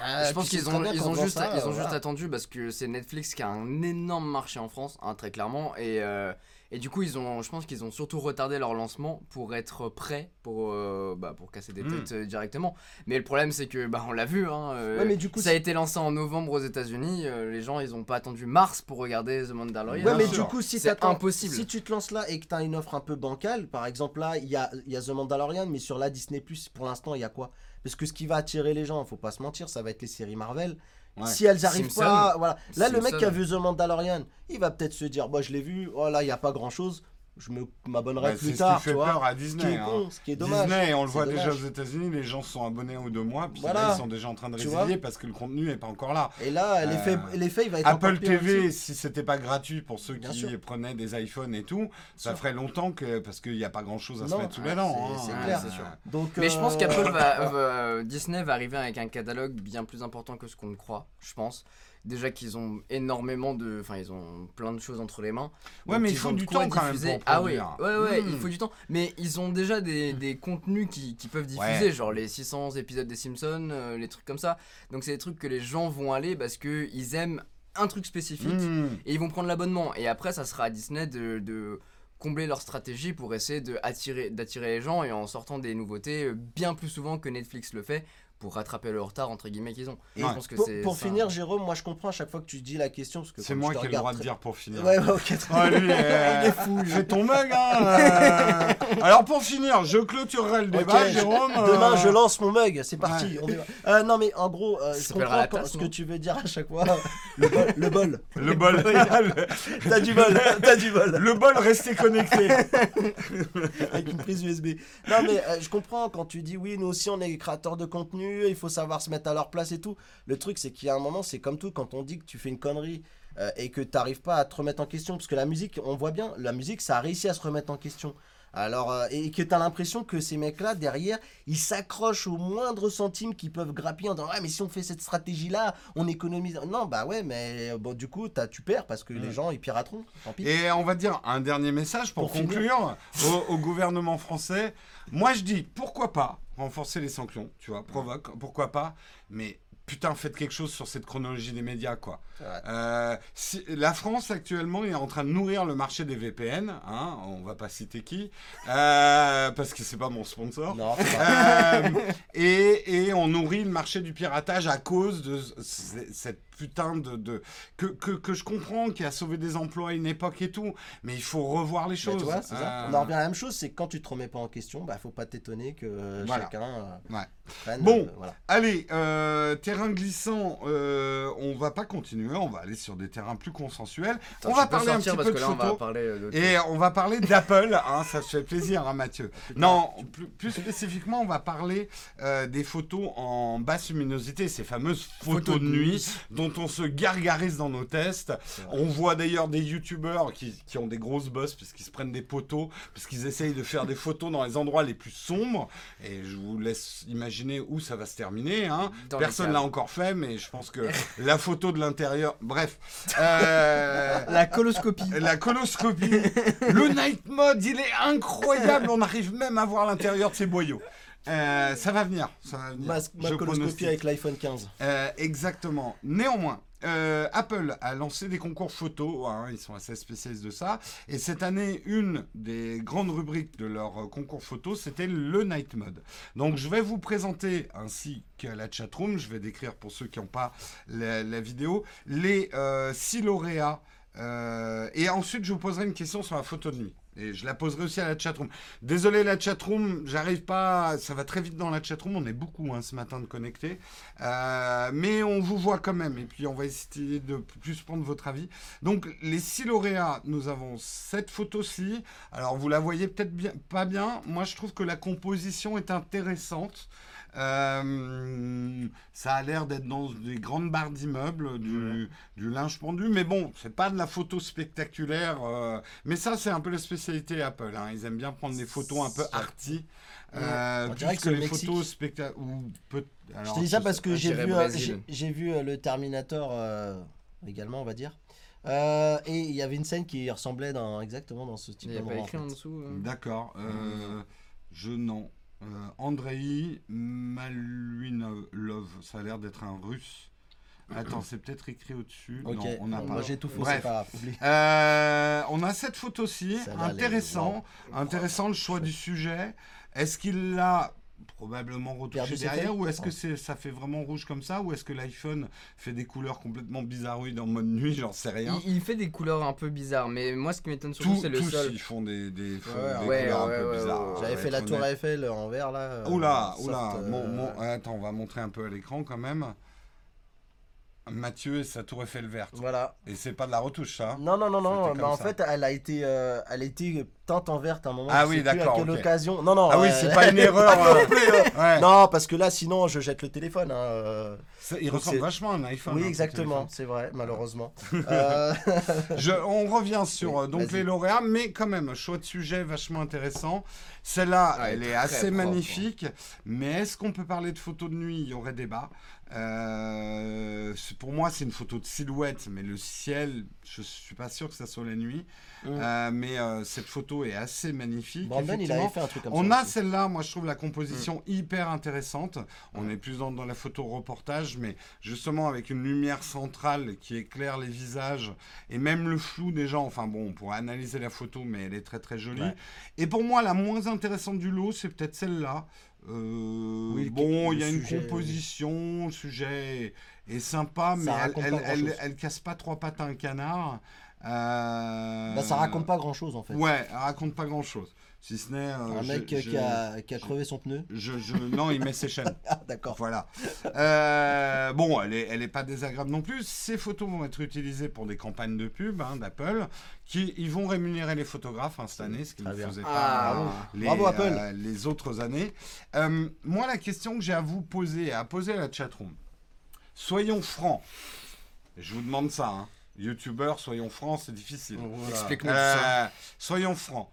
Ah, je pense qu'ils ont, ils ont juste, ça, ils ont juste attendu parce que c'est Netflix qui a un énorme marché en France, hein, très clairement. Et, euh, et du coup, ils ont, je pense qu'ils ont surtout retardé leur lancement pour être prêts pour, euh, bah, pour casser des Mm. têtes euh, directement. Mais le problème, c'est que, bah, on l'a vu, hein, euh, Ouais, mais du coup, ça a été lancé en novembre aux États-Unis. euh, les gens, ils ont pas attendu mars pour regarder The Mandalorian. Ouais, mais sûr. du coup, si C'est impossible. Si tu te lances là et que tu as une offre un peu bancale, par exemple là, il y a, y a The Mandalorian, mais sur la Disney Plus, pour l'instant, il y a quoi? Parce que ce qui va attirer les gens, faut pas se mentir, ça va être les séries Marvel. Ouais. Si elles arrivent Simpson. pas, voilà. Là, le mec qui a vu The Mandalorian, il va peut-être se dire, bah je l'ai vu, oh là, il y a pas grand chose, je me m'abonnerai bah, plus c'est ce tard, qui fait tu vois. peur à Ce qui Disney. hein. con, ce qui est dommage. Disney, on le voit déjà aux États-Unis, les gens sont abonnés un ou deux mois, puis Voilà. là, ils sont déjà en train de résilier parce que le contenu n'est pas encore là. Et là, l'effet, Euh, l'effet, il va être Apple TV, aussi. si c'était pas gratuit pour ceux Bien qui sûr. prenaient des iPhones et tout, ça sûr. ferait longtemps que parce qu'il n'y a pas grand chose à se mettre sous les dents. c'est- hein. c'est clair. Euh, c'est sûr. Donc, Mais je pense euh, qu'Apple va, va- Disney va arriver avec un catalogue bien plus important que ce qu'on ne croit, je pense. Déjà qu'ils ont énormément de, enfin ils ont plein de choses entre les mains. Ouais, Donc, mais il ils faut ont de du temps quand même diffuser. pour Ah oui, ouais ouais, Hmm. il faut du temps. Mais ils ont déjà des, des contenus qui, qui peuvent diffuser, Ouais. genre les 600 épisodes des Simpsons, euh, les trucs comme ça. Donc c'est des trucs que les gens vont aller parce que ils aiment un truc spécifique hmm. et ils vont prendre l'abonnement. Et après, ça sera à Disney de, de combler leur stratégie pour essayer d'attirer les gens et en sortant des nouveautés euh, bien plus souvent que Netflix le fait pour rattraper le retard entre guillemets qu'ils ont. Et Je pense que pour, c'est pour ça. finir, Jérôme, moi je comprends à chaque fois que tu dis la question. parce que C'est moi qui ai le droit de dire pour finir. Ouais, ouais, ok. très lui, euh, Il est fou. Fais ton mug, hein euh. Alors pour finir, je clôturerai le débat, Jérôme. Demain, euh, je lance mon mug, c'est parti. on y va. Euh, non, mais en gros, euh, je comprends tasse, ce que tu veux dire à chaque fois. Le bol. Le bol. Le bol. T'as du bol. T'as du bol. le bol, restez connecté. Avec une prise USB. Non, mais euh, je comprends quand tu dis oui, nous aussi, on est créateurs de contenu, il faut savoir se mettre à leur place et tout. Le truc, c'est qu'il y a un moment, c'est comme tout, quand on dit que tu fais une connerie. euh, et que t'arrives pas à te remettre en question, parce que la musique, on voit bien, la musique, ça a réussi à se remettre en question. Alors, euh, et que t'as l'impression que ces mecs-là, derrière, ils s'accrochent au moindre centime qu'ils peuvent grappiller en disant Ouais, mais si on fait cette stratégie-là, on économise. Non, bah ouais, mais bon, du coup, t'as- tu perds parce que les Mm. gens, ils pirateront. Tant pis. Et on va dire un dernier message pour, conclure au, au gouvernement français. Moi, je dis pourquoi pas renforcer les sanctions, tu vois, provoque, pourquoi pas, mais putain, faites quelque chose sur cette chronologie des médias, quoi. Euh, si- la France actuellement est en train de nourrir le marché des VPN, hein, on va pas citer qui, euh, parce que c'est pas mon sponsor. Non, pas- Euh, et, et on nourrit le marché du piratage à cause de cette putain de... de que, que, que je comprends, qui a sauvé des emplois à une époque et tout, mais il faut revoir les choses. vois, ça. Euh, On en revient à la même chose, c'est quand tu te remets pas en question, bah faut pas t'étonner que euh, Voilà. chacun euh, Ouais. prenne. Bon. voilà. Allez, terrain glissant, on va pas continuer, on va aller sur des terrains plus consensuels. Attends, on va parler un petit parce peu que de là, on va photos. parler d'autre Et on va parler d'Apple, hein, ça fait plaisir, hein, Mathieu. Non, plus, plus spécifiquement, on va parler euh, des photos en basse luminosité, ces fameuses photos, de nuit dont on se gargarise dans nos tests. On voit d'ailleurs des youtubeurs qui, qui ont des grosses bosses parce qu'ils se prennent des poteaux, parce qu'ils essayent de faire des photos dans les endroits les plus sombres. Et je vous laisse imaginer où ça va se terminer. Hein. Personne l'a encore fait, mais je pense que la photo de l'intérieur. Bref. Euh, La coloscopie. la coloscopie. le night mode, il est incroyable. On arrive même à voir l'intérieur de ces boyaux. Euh, ça va venir. Ça va venir. Ma, Je ma coloscopie pronostique. avec l'iPhone 15. Euh, exactement. Néanmoins, euh, Apple a lancé des concours photos, hein, ils sont assez spécialistes de ça. Et cette année, une des grandes rubriques de leur concours photo, c'était le Night Mode. Donc je vais vous présenter, ainsi qu'à la chatroom, je vais décrire pour ceux qui n'ont pas la, la vidéo, les six lauréats. et ensuite, je vous poserai une question sur la photo de nuit. Et je la poserai aussi à la chatroom. Désolé la chatroom, j'arrive pas, ça va très vite dans la chatroom, on est beaucoup hein, ce matin de connectés. Euh, mais on vous voit quand même, et puis on va essayer de plus prendre votre avis. Donc les six lauréats, nous avons cette photo-ci. Alors vous la voyez peut-être bien, pas bien, moi je trouve que la composition est intéressante. Euh, ça a l'air d'être dans des grandes barres d'immeubles, du, du linge pendu, mais bon, c'est pas de la photo spectaculaire. euh, mais ça, c'est un peu la spécialité Apple. hein. Ils aiment bien prendre des photos un peu arty, Ouais. euh, On plus dirait que que c'est le les Mexique. photos spectaculaires. Ou peut. Je te dis ça parce que j'ai vu, j'ai le Terminator euh, également, on va dire. Euh, et il y avait une scène qui ressemblait dans, exactement dans ce type Il n'y a pas écrit en dessous. euh. D'accord. euh, je non. Euh, Andrei Maluinov, ça a l'air d'être un russe. Attends, c'est peut-être écrit au-dessus. Ok, Non, on pas. moi j'ai tout faux, Bref. pas. Euh, on a cette photo-ci, intéressant, intéressant le choix du sujet. Est-ce qu'il l'a probablement retouché derrière ou est-ce que c'est, ça fait vraiment rouge comme ça ou est-ce que l'iPhone fait des couleurs complètement bizarroïdes en mode nuit J'en sais rien. Il, il fait des couleurs un peu bizarres, mais moi ce qui m'étonne surtout c'est le tous, sol. ils font des, des, font Ouais, des ouais, couleurs ouais, un peu ouais, bizarres. J'avais va fait la tour. Eiffel en vert là. euh, Oula, soft, oula, euh, mon- mon- attends, on va montrer un peu à l'écran quand même. Mathieu et sa tour Eiffel verte. Voilà. Et c'est pas de la retouche, ça Non, non, non, non. C'était bah, en ça. fait, elle a été, euh, elle a été teinte en verte à un moment. Ah je oui, sais d'accord, À quelle occasion Non, non. Ah oui, euh, c'est pas une erreur. euh, ouais. Non, parce que là, sinon, je jette le téléphone. hein, euh. C'est- Il Donc ressemble vachement à un iPhone. Oui, hein, exactement. C'est vrai, malheureusement. Euh, Je, on revient sur Oui, euh, donc les lauréats, mais quand même, choix de sujet vachement intéressant. Celle-là, Ah, elle est assez propre, magnifique, mais est-ce qu'on peut parler de photos de nuit? Il y aurait débat. Euh, pour moi, c'est une photo de silhouette, mais le ciel, je suis pas sûr que ça soit la nuit. Mm. Euh, mais euh, cette photo est assez magnifique. Brandon, il avait fait un truc comme On ça. a celle-là, moi je trouve la composition hyper intéressante. On est plus dans, dans la photo reportage, mais justement avec une lumière centrale qui éclaire les visages et même le flou des gens. Enfin bon, on pourrait analyser la photo, mais elle est très très jolie. Ouais. Et pour moi, la moins intéressante du lot, c'est peut-être celle-là. Euh, Oui, bon, il y a une sujet- composition, le sujet est, sympa, mais elle, elle casse pas trois pattes à un canard. Euh, Bah, ça raconte pas grand chose en fait. Ouais, elle raconte pas grand chose. Si ce n'est. euh, un je- mec je- qui, a, qui a crevé son pneu. je, je- non, il met ses chaînes. Ah, d'accord. Voilà. Euh, bon, elle est, elle est pas désagréable non plus. Ces photos vont être utilisées pour des campagnes de pub hein, d'Apple, qui ils vont rémunérer les photographes hein, cette année, ce qu'ils ne faisaient pas Ah, euh, bravo. les, Bravo, Apple. euh, les autres années. Euh, moi, la question que j'ai à vous poser, à poser à la chatroom, soyons francs. Je vous demande ça. Hein. Youtubeurs, soyons francs, c'est difficile. Voilà. Explique-nous ça. Euh, soyons francs.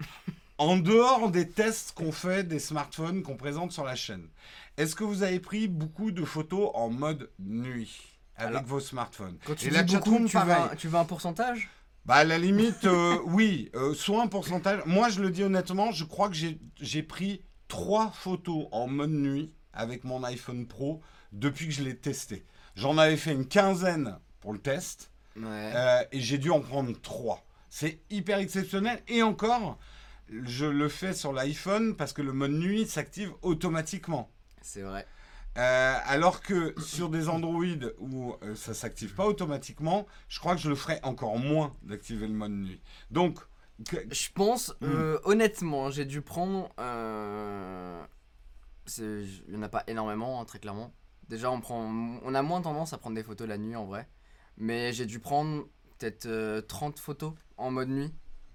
En dehors des tests qu'on fait des smartphones qu'on présente sur la chaîne, est-ce que vous avez pris beaucoup de photos en mode nuit avec Alors, vos smartphones? Quand tu Et dis la beaucoup, tu veux, un, tu veux un pourcentage? Bah à la limite, euh, oui, euh, soit un pourcentage. Moi, je le dis honnêtement, je crois que j'ai- j'ai pris trois photos en mode nuit avec mon iPhone Pro depuis que je l'ai testé. J'en avais fait une quinzaine pour le test. Ouais. Euh, et j'ai dû en prendre trois. C'est hyper exceptionnel. Et encore, je le fais sur l'iPhone parce que le mode nuit s'active automatiquement. C'est vrai. Euh, alors que sur des Android où euh, ça s'active pas automatiquement, je crois que je le ferai encore moins d'activer le mode nuit. Donc, que- Je pense, Hmm. euh, honnêtement, j'ai dû prendre. Il n'y en a pas énormément, hein, très clairement. Déjà, on, prend, on a moins tendance à prendre des photos la nuit en vrai. Mais j'ai dû prendre peut-être euh, 30 photos en mode nuit.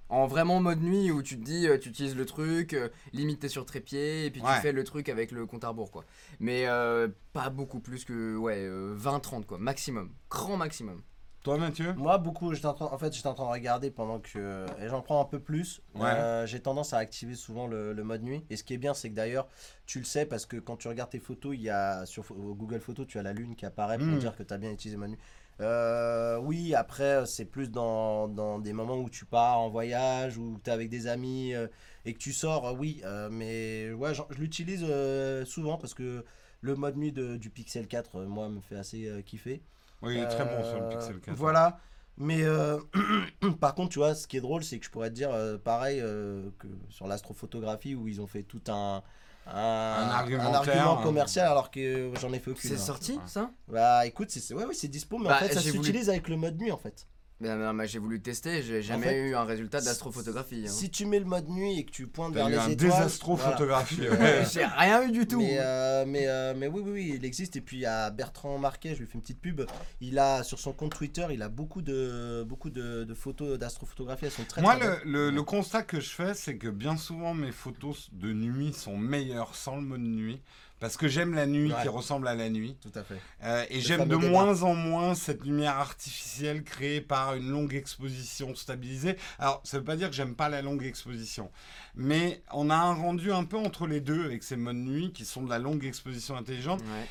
En vraiment mode nuit où tu te dis, euh, tu utilises le truc, euh, limite t'es sur trépied, et puis Ouais. tu fais le truc avec le compte à rebours quoi. Mais euh, pas beaucoup plus que ouais, 20-30 quoi, maximum. Grand maximum. toi Mathieu? Moi, beaucoup, j'étais en, train- en fait, j'étais en train de regarder pendant que. Et j'en prends un peu plus. Ouais. Euh, j'ai tendance à activer souvent le, le mode nuit. Et ce qui est bien, c'est que d'ailleurs, tu le sais parce que quand tu regardes tes photos, il y a sur pho- Google Photos, tu as la lune qui apparaît pour Mm. dire que tu as bien utilisé le mode nuit. Euh, oui, après, c'est plus dans, dans des moments où tu pars en voyage ou tu es avec des amis euh, et que tu sors, euh, oui. euh, mais ouais, je l'utilise euh, souvent parce que le mode nuit de- du Pixel 4, euh, moi, me fait assez euh, kiffer. Oui, il est très bon sur le Euh, Pixel 4. Voilà. Mais euh, par contre, tu vois, ce qui est drôle, c'est que je pourrais te dire euh, pareil euh, que sur l'astrophotographie où ils ont fait tout un, un, argumentaire, argument hein. commercial alors que j'en ai fait aucune. C'est hein. sorti ça? Bah écoute, c'est ouais, ouais, c'est dispo, mais Bah, en fait, ça j'ai voulu- s'utilise avec le mode nuit en fait. Non, mais j'ai voulu tester, j'ai jamais fait, eu un résultat d'astrophotographie. hein. Si tu mets le mode nuit et que tu pointes vers eu les un étoiles. désastrophotographie. Ouais. j'ai rien eu du tout. Mais, euh, mais, euh, mais oui, oui, oui, il existe. Et puis il y a Bertrand Marquet, je lui fais une petite pub. Il a sur son compte Twitter, il a beaucoup de, beaucoup de, de photos d'astrophotographie. Elles sont très Moi, très le, belles. le- le constat que je fais, c'est que bien souvent, mes photos de nuit sont meilleures sans le mode nuit. Parce que j'aime la nuit Ouais. qui ressemble à la nuit. Tout à fait. Euh, et j'aime de débat. moins en moins cette lumière artificielle créée par une longue exposition stabilisée. Alors, ça veut pas dire que j'aime pas la longue exposition. Mais on a un rendu un peu entre les deux avec ces modes nuit qui sont de la longue exposition intelligente. Ouais.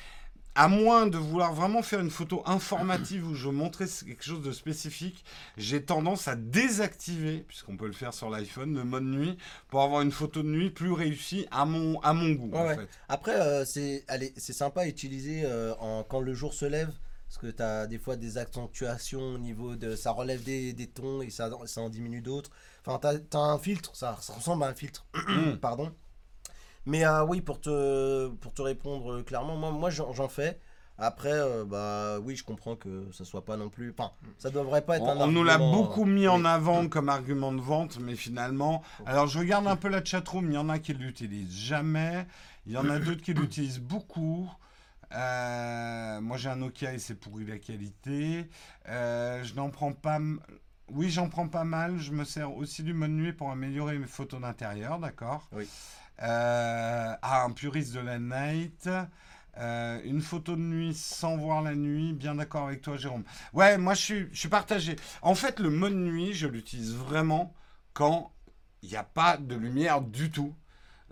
À moins de vouloir vraiment faire une photo informative où je montrais quelque chose de spécifique, j'ai tendance à désactiver, puisqu'on peut le faire sur l'iPhone, le mode nuit, pour avoir une photo de nuit plus réussie à mon, à mon goût, Ouais, en ouais. fait. Après, euh, c'est sympa à utiliser euh, en, quand le jour se lève. Parce que tu as des fois des accentuations au niveau de. Ça relève des, des tons et ça, ça en diminue d'autres. Enfin, tu as, un filtre, ça, ça ressemble à un filtre. Pardon. Mais euh, oui, pour te, pour te répondre euh, clairement, moi, moi j'en fais. Après, euh, bah oui, je comprends que ça soit pas non plus. Enfin, ça devrait pas être On, un on nous l'a argument, beaucoup euh, mis en oui. avant comme argument de vente, mais finalement. Alors, je regarde un peu la chatroom, il y en a qui l'utilisent jamais, il y en a d'autres qui l'utilisent beaucoup. Euh, moi, j'ai un Nokia et c'est pourri la qualité. Euh, je n'en prends pas. Oui, j'en prends pas mal. Je me sers aussi du mode nuit pour améliorer mes photos d'intérieur, d'accord? Oui. Euh, ah, un puriste de la night. Euh, une photo de nuit sans voir la nuit, bien d'accord avec toi Jérôme. Ouais, moi je suis, je suis partagé. En fait, le mode nuit, je l'utilise vraiment quand il n'y a pas de lumière du tout.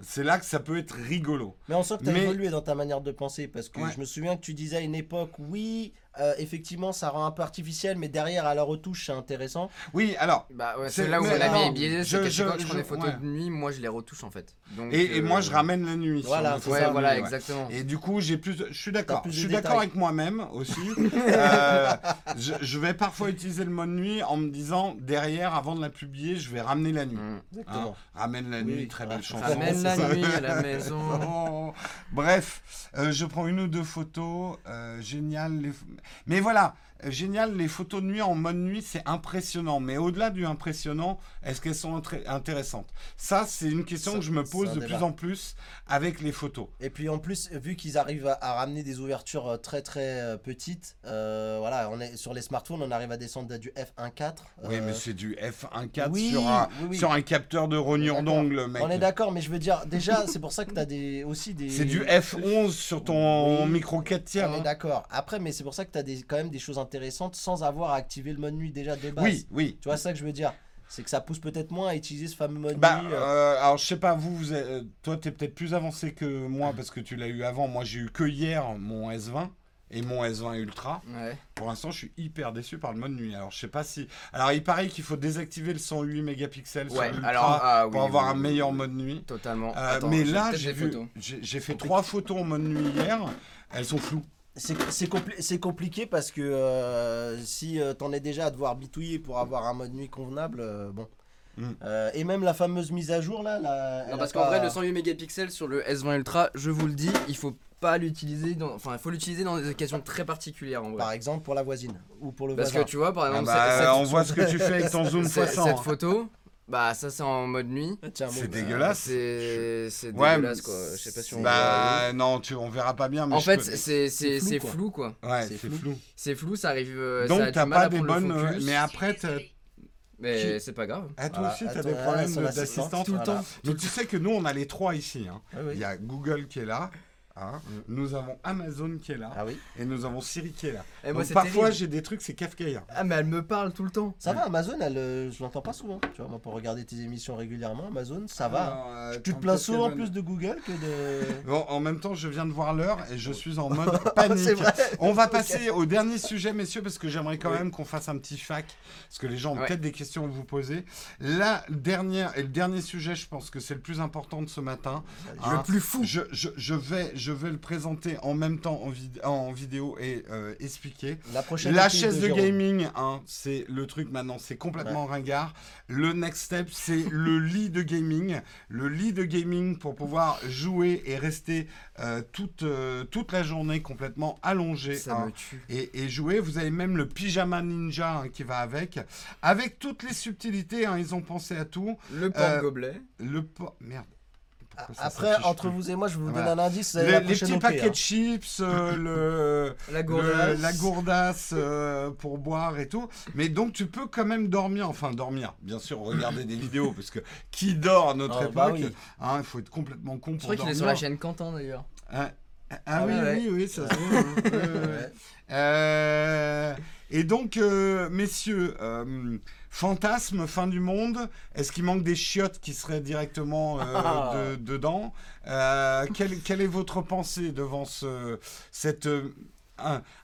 C'est là que ça peut être rigolo. Mais on sent que tu as Mais- évolué dans ta manière de penser parce que Ouais. je me souviens que tu disais à une époque, oui, euh, effectivement, ça rend un peu artificiel, mais derrière, à la retouche, c'est intéressant. Oui, alors, Bah ouais, C'est- là où la vie est biaisée, je- je- quand je prends des photos ouais. de nuit, moi je les retouche en fait. Donc, et, et euh, moi je ramène la nuit. Voilà, Ouais, voilà, nuit, ouais. exactement. Et du coup, j'ai plus. de- Je suis d'accord. Je suis d'accord avec moi-même aussi. Euh, je, je vais parfois utiliser le mode nuit en me disant derrière, avant de la publier, je vais ramener la nuit. Mm. Exactement. Hein, Ramène la Oui, nuit, oui. très belle chanson. Ramène la nuit à la maison. Bref, je prends une ou deux photos. génial. Les... Mais voilà, euh, génial. Les photos de nuit en mode nuit, c'est impressionnant. Mais au-delà du impressionnant, est-ce qu'elles sont intéressantes? Ça, c'est une question Ça, que je me pose de débat. plus en plus avec les photos. Et puis en plus, vu qu'ils arrivent à, ramener des ouvertures euh, très très euh, petites, euh, voilà, on est sur les smartphones, on arrive à descendre à du f1.4. Oui, euh, mais c'est du f1.4 oui, sur, un, oui, oui. sur un capteur de rognure d'ongle, mec. On est d'accord, mais je veux dire, déjà, c'est pour ça que tu as des, aussi des. C'est du F11 sur ton Oui. micro 4 tiers. On est hein. d'accord. Après, mais c'est pour ça que tu as des, quand même des choses intéressantes sans avoir à activer le mode nuit déjà de base. Oui, oui. Tu vois ça que je veux dire C'est que ça pousse peut-être moins à utiliser ce fameux mode Bah, nuit. euh, euh, alors je sais pas, vous, vous êtes- euh, toi, t'es peut-être plus avancé que moi parce que tu l'as eu avant. Moi, j'ai eu que hier mon S20 et mon S20 Ultra. Ouais. Pour l'instant, je suis hyper déçu par le mode nuit. Alors, je sais pas si. Alors, il paraît qu'il faut désactiver le 108 mégapixels Ouais, alors ah, oui, pour avoir oui, un meilleur mode nuit. Totalement. Euh, Attends, mais là, vu, j'ai j'ai fait trois photos en mode nuit hier. Elles sont floues. C'est c'est compli- c'est compliqué parce que euh, si euh, t'en es déjà à devoir bitouiller pour avoir un mode nuit convenable, euh, bon. Mm. Euh, et même la fameuse mise à jour là, la, elle Non, a parce qu'en pas- vrai, le 108 mégapixels sur le S20 Ultra, je vous le dis, il faut pas l'utiliser dans. Enfin, il faut l'utiliser dans des occasions très particulières en vrai. Par exemple pour la voisine ou pour le Parce que tu vois, par Ah exemple, bah, cette- on voit ce que tu fais avec ton zoom cette, x100. cette photo, bah ça c'est en mode nuit. Ah, C'est bon, dégueulasse. C'est c'est Ouais, dégueulasse quoi. Je sais pas si on. Bah, non, tu, on verra pas bien. Mais En je fait, peux- c'est c'est- flou, c'est quoi. flou quoi. Ouais, c'est flou. flou. C'est flou, ça arrive. euh, ça Donc, t'as pas des bonnes. focus, Mais après, t'as- Mais c'est pas grave. Ah, toi Voilà, aussi, t'as des ah, problèmes d'assistante tout le voilà. temps. Donc tu sais que nous, on a les trois ici. hein. Ah oui. Il y a Google qui est là. Hein. Nous avons Amazon qui est là. Ah oui. Et nous avons Siri qui est là. Et moi, Donc, c'est parfois, j'ai des trucs, c'est kafkaïen. Ah, mais elle me parle tout le temps. Ça va, Amazon, elle, euh, je l'entends pas souvent. Tu vois, moi, pour regarder tes émissions régulièrement, Amazon, ça va. Alors, euh, tu te plains souvent plus de Google que de. Bon, en même temps, je viens de voir l'heure et je suis en mode panique. vrai. On va passer au dernier sujet, messieurs, parce que j'aimerais quand Oui. même qu'on fasse un petit fac, parce que les gens ont Ouais. peut-être des questions à vous poser. La dernière et le dernier sujet, je pense que c'est le plus important de ce matin. Le hein. plus fou. Je, je, je vais, je je vais le présenter en même temps en, vid- en vidéo et euh, expliquer. La prochaine La chaise de, gaming, hein, c'est le truc maintenant, c'est complètement ringard. Le next step, c'est le lit de gaming. Le lit de gaming pour pouvoir jouer et rester euh, toute, euh, toute la journée complètement allongé. Ça hein, me tue. et, et jouer. Vous avez même le pyjama ninja hein, qui va avec, avec toutes les subtilités. hein, ils ont pensé à tout. Le Euh, porte-gobelet. Le po- merde. Ça Après, entre plus vous et moi, je vous Voilà. donner un indice. les, la les prochaine petits paquets hein. de chips, euh, le, La le- gourdasse. la gourdasse euh, pour boire et tout. Mais donc tu peux quand même dormir, enfin dormir, bien sûr, regarder des vidéos parce que qui dort à notre Ah, époque bah oui. hein, Il faut être complètement con Je pour crois qu'il dormir. est sur la chaîne Quentin d'ailleurs. Ah, ah, Ah oui, ouais, oui, oui, ça se voit. Et donc, euh, messieurs, euh, fantasme, fin du monde, est-ce qu'il manque des chiottes qui seraient directement euh, Ah. de- dedans Euh, quelle, quelle est votre pensée devant ce, cette euh,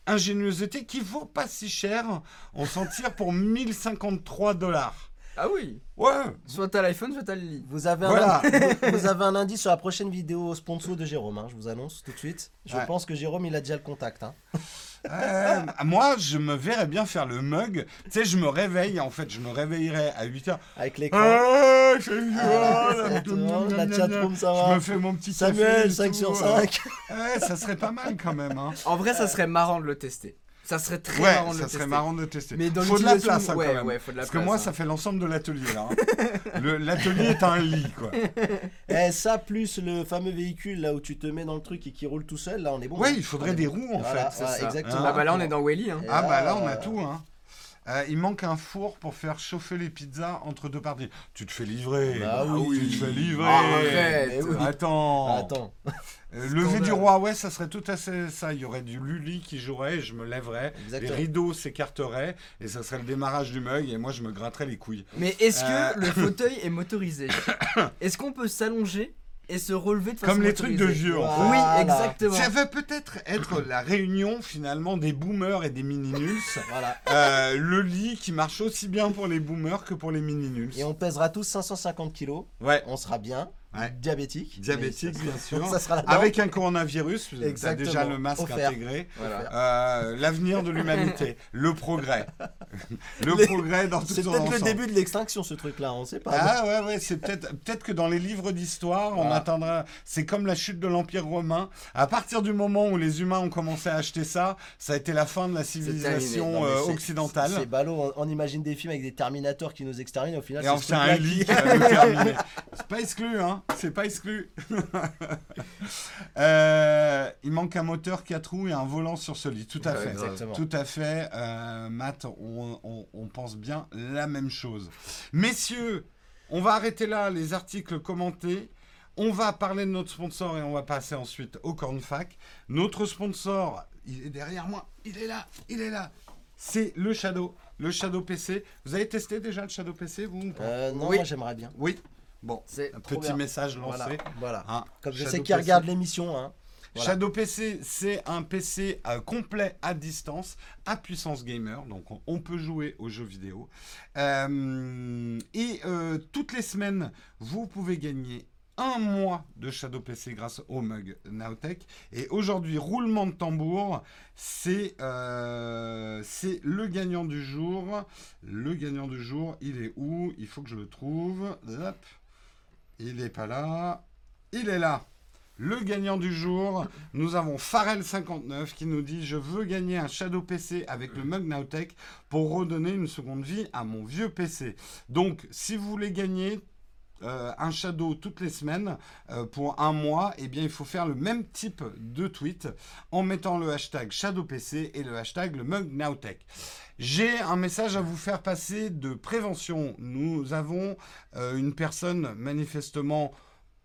ingéniosité qui vaut pas si cher On s'en tire pour 1053 dollars? Ah oui Ouais, Soit t'as l'iPhone, soit t'as le lit. Vous avez, Voilà. un, vous avez un indice sur la prochaine vidéo sponsor de Jérôme, hein, je vous annonce tout de suite. Je Ouais. pense que Jérôme, il a déjà le contact. hein. Euh, moi, je me verrais bien faire le mug. Tu sais, je me réveille, en fait, je me réveillerais à 8h. Avec l'écran. Ah, je fais Ah, Je me fais mon petit Samuel, café et 5 tout, sur euh. 5. Ouais, ça serait pas mal quand même. Hein. En vrai, ça serait marrant de le tester. Ça serait très Ouais, marrant de ça le serait tester. marrant de tester. Mais dans faut de la place hein, ouais, quand même. ouais, faut de la Parce place. que moi, hein. ça fait l'ensemble de l'atelier là. hein. L'atelier est un lit quoi. Eh, ça, plus le fameux véhicule là où tu te mets dans le truc et qui roule tout seul, là, on est bon. Ouais, hein. il faudrait des bon. roues en Voilà, fait. ça. exactement. Ah bah là, on est dans Welly. Hein. Ah bah là, on a euh, tout. Hein. Euh, il manque un four pour faire chauffer les pizzas entre deux parties. Tu te fais livrer. Bah oui. Tu te fais livrer. Arrête. Eh oui. Attends. Attends, Euh, lever du roi, ouais, ça serait tout à fait ça. Il y aurait du Luli qui jouerait, et je me lèverais, les exactement. rideaux s'écarteraient, et ça serait le démarrage du mug, et moi je me gratterais les couilles. Mais est-ce que Euh. le fauteuil est motorisé? Est-ce qu'on peut s'allonger et se relever de façon Comme les trucs de vieux, en fait. Oui, exactement. Ça va peut-être être la réunion finalement des boomers et des mini-nuls. Voilà. Euh, le lit qui marche aussi bien pour les boomers que pour les mini-nuls. Et on pèsera tous 550 kilos. Ouais, On sera bien. Ouais. Diabétique. diabétique bien sûr. Ça sera. Avec un coronavirus, tu as déjà le masque Offert. intégré. Voilà. Euh, L'avenir de l'humanité, le progrès. Le Les- progrès dans tout C'est son peut-être le début de l'extinction, ce truc-là, on sait pas. Ah ouais, ouais, c'est peut-être peut que dans les livres d'histoire, on Voilà. attendra. C'est comme la chute de l'Empire romain. À partir du moment où les humains ont commencé à acheter ça, ça a été la fin de la civilisation Non, euh, c'est- occidentale. C'est ballot, on, on imagine des films avec des Terminators qui nous exterminent, au final Et on ce fait un lit qui-. C'est pas exclu, hein. C'est pas exclu. Euh, il manque un moteur 4 roues et un volant sur ce lit. Tout à Ouais, fait. Exactement. Tout à fait, euh, Matt, on, on- on pense bien la même chose. Messieurs, on va arrêter là les articles commentés. On va parler de notre sponsor et on va passer ensuite au Cornfac. Notre sponsor, il est derrière moi, il est là, il est là. C'est le Shadow, le Shadow PC. Vous avez testé déjà le Shadow PC, vous ou pas? Euh, non, Oui. moi j'aimerais bien. Oui. Bon, C'est un petit bien. message lancé. Voilà. voilà. Hein, Comme je Shadow sais qu'il regarde l'émission, hein. Voilà. Shadow PC, c'est un PC euh, complet à distance, à puissance gamer, donc on, on peut jouer aux jeux vidéo. Euh, et euh, toutes les semaines, vous pouvez gagner un mois de Shadow PC grâce au mug Nowtech. Et aujourd'hui, roulement de tambour, c'est euh, c'est le gagnant du jour. Le gagnant du jour, il est où? Il faut que je le trouve. Hop. Il n'est pas là. Il est là. Le gagnant du jour, nous avons Farel59 qui nous dit Je veux gagner un Shadow PC avec le Mug Nowtech pour redonner une seconde vie à mon vieux PC. Donc, si vous voulez gagner euh, un Shadow toutes les semaines euh, pour un mois, eh bien, il faut faire le même type de tweet en mettant le hashtag ShadowPC et le hashtag le Mug Nowtech. J'ai un message à vous faire passer de prévention. Nous avons euh, une personne manifestement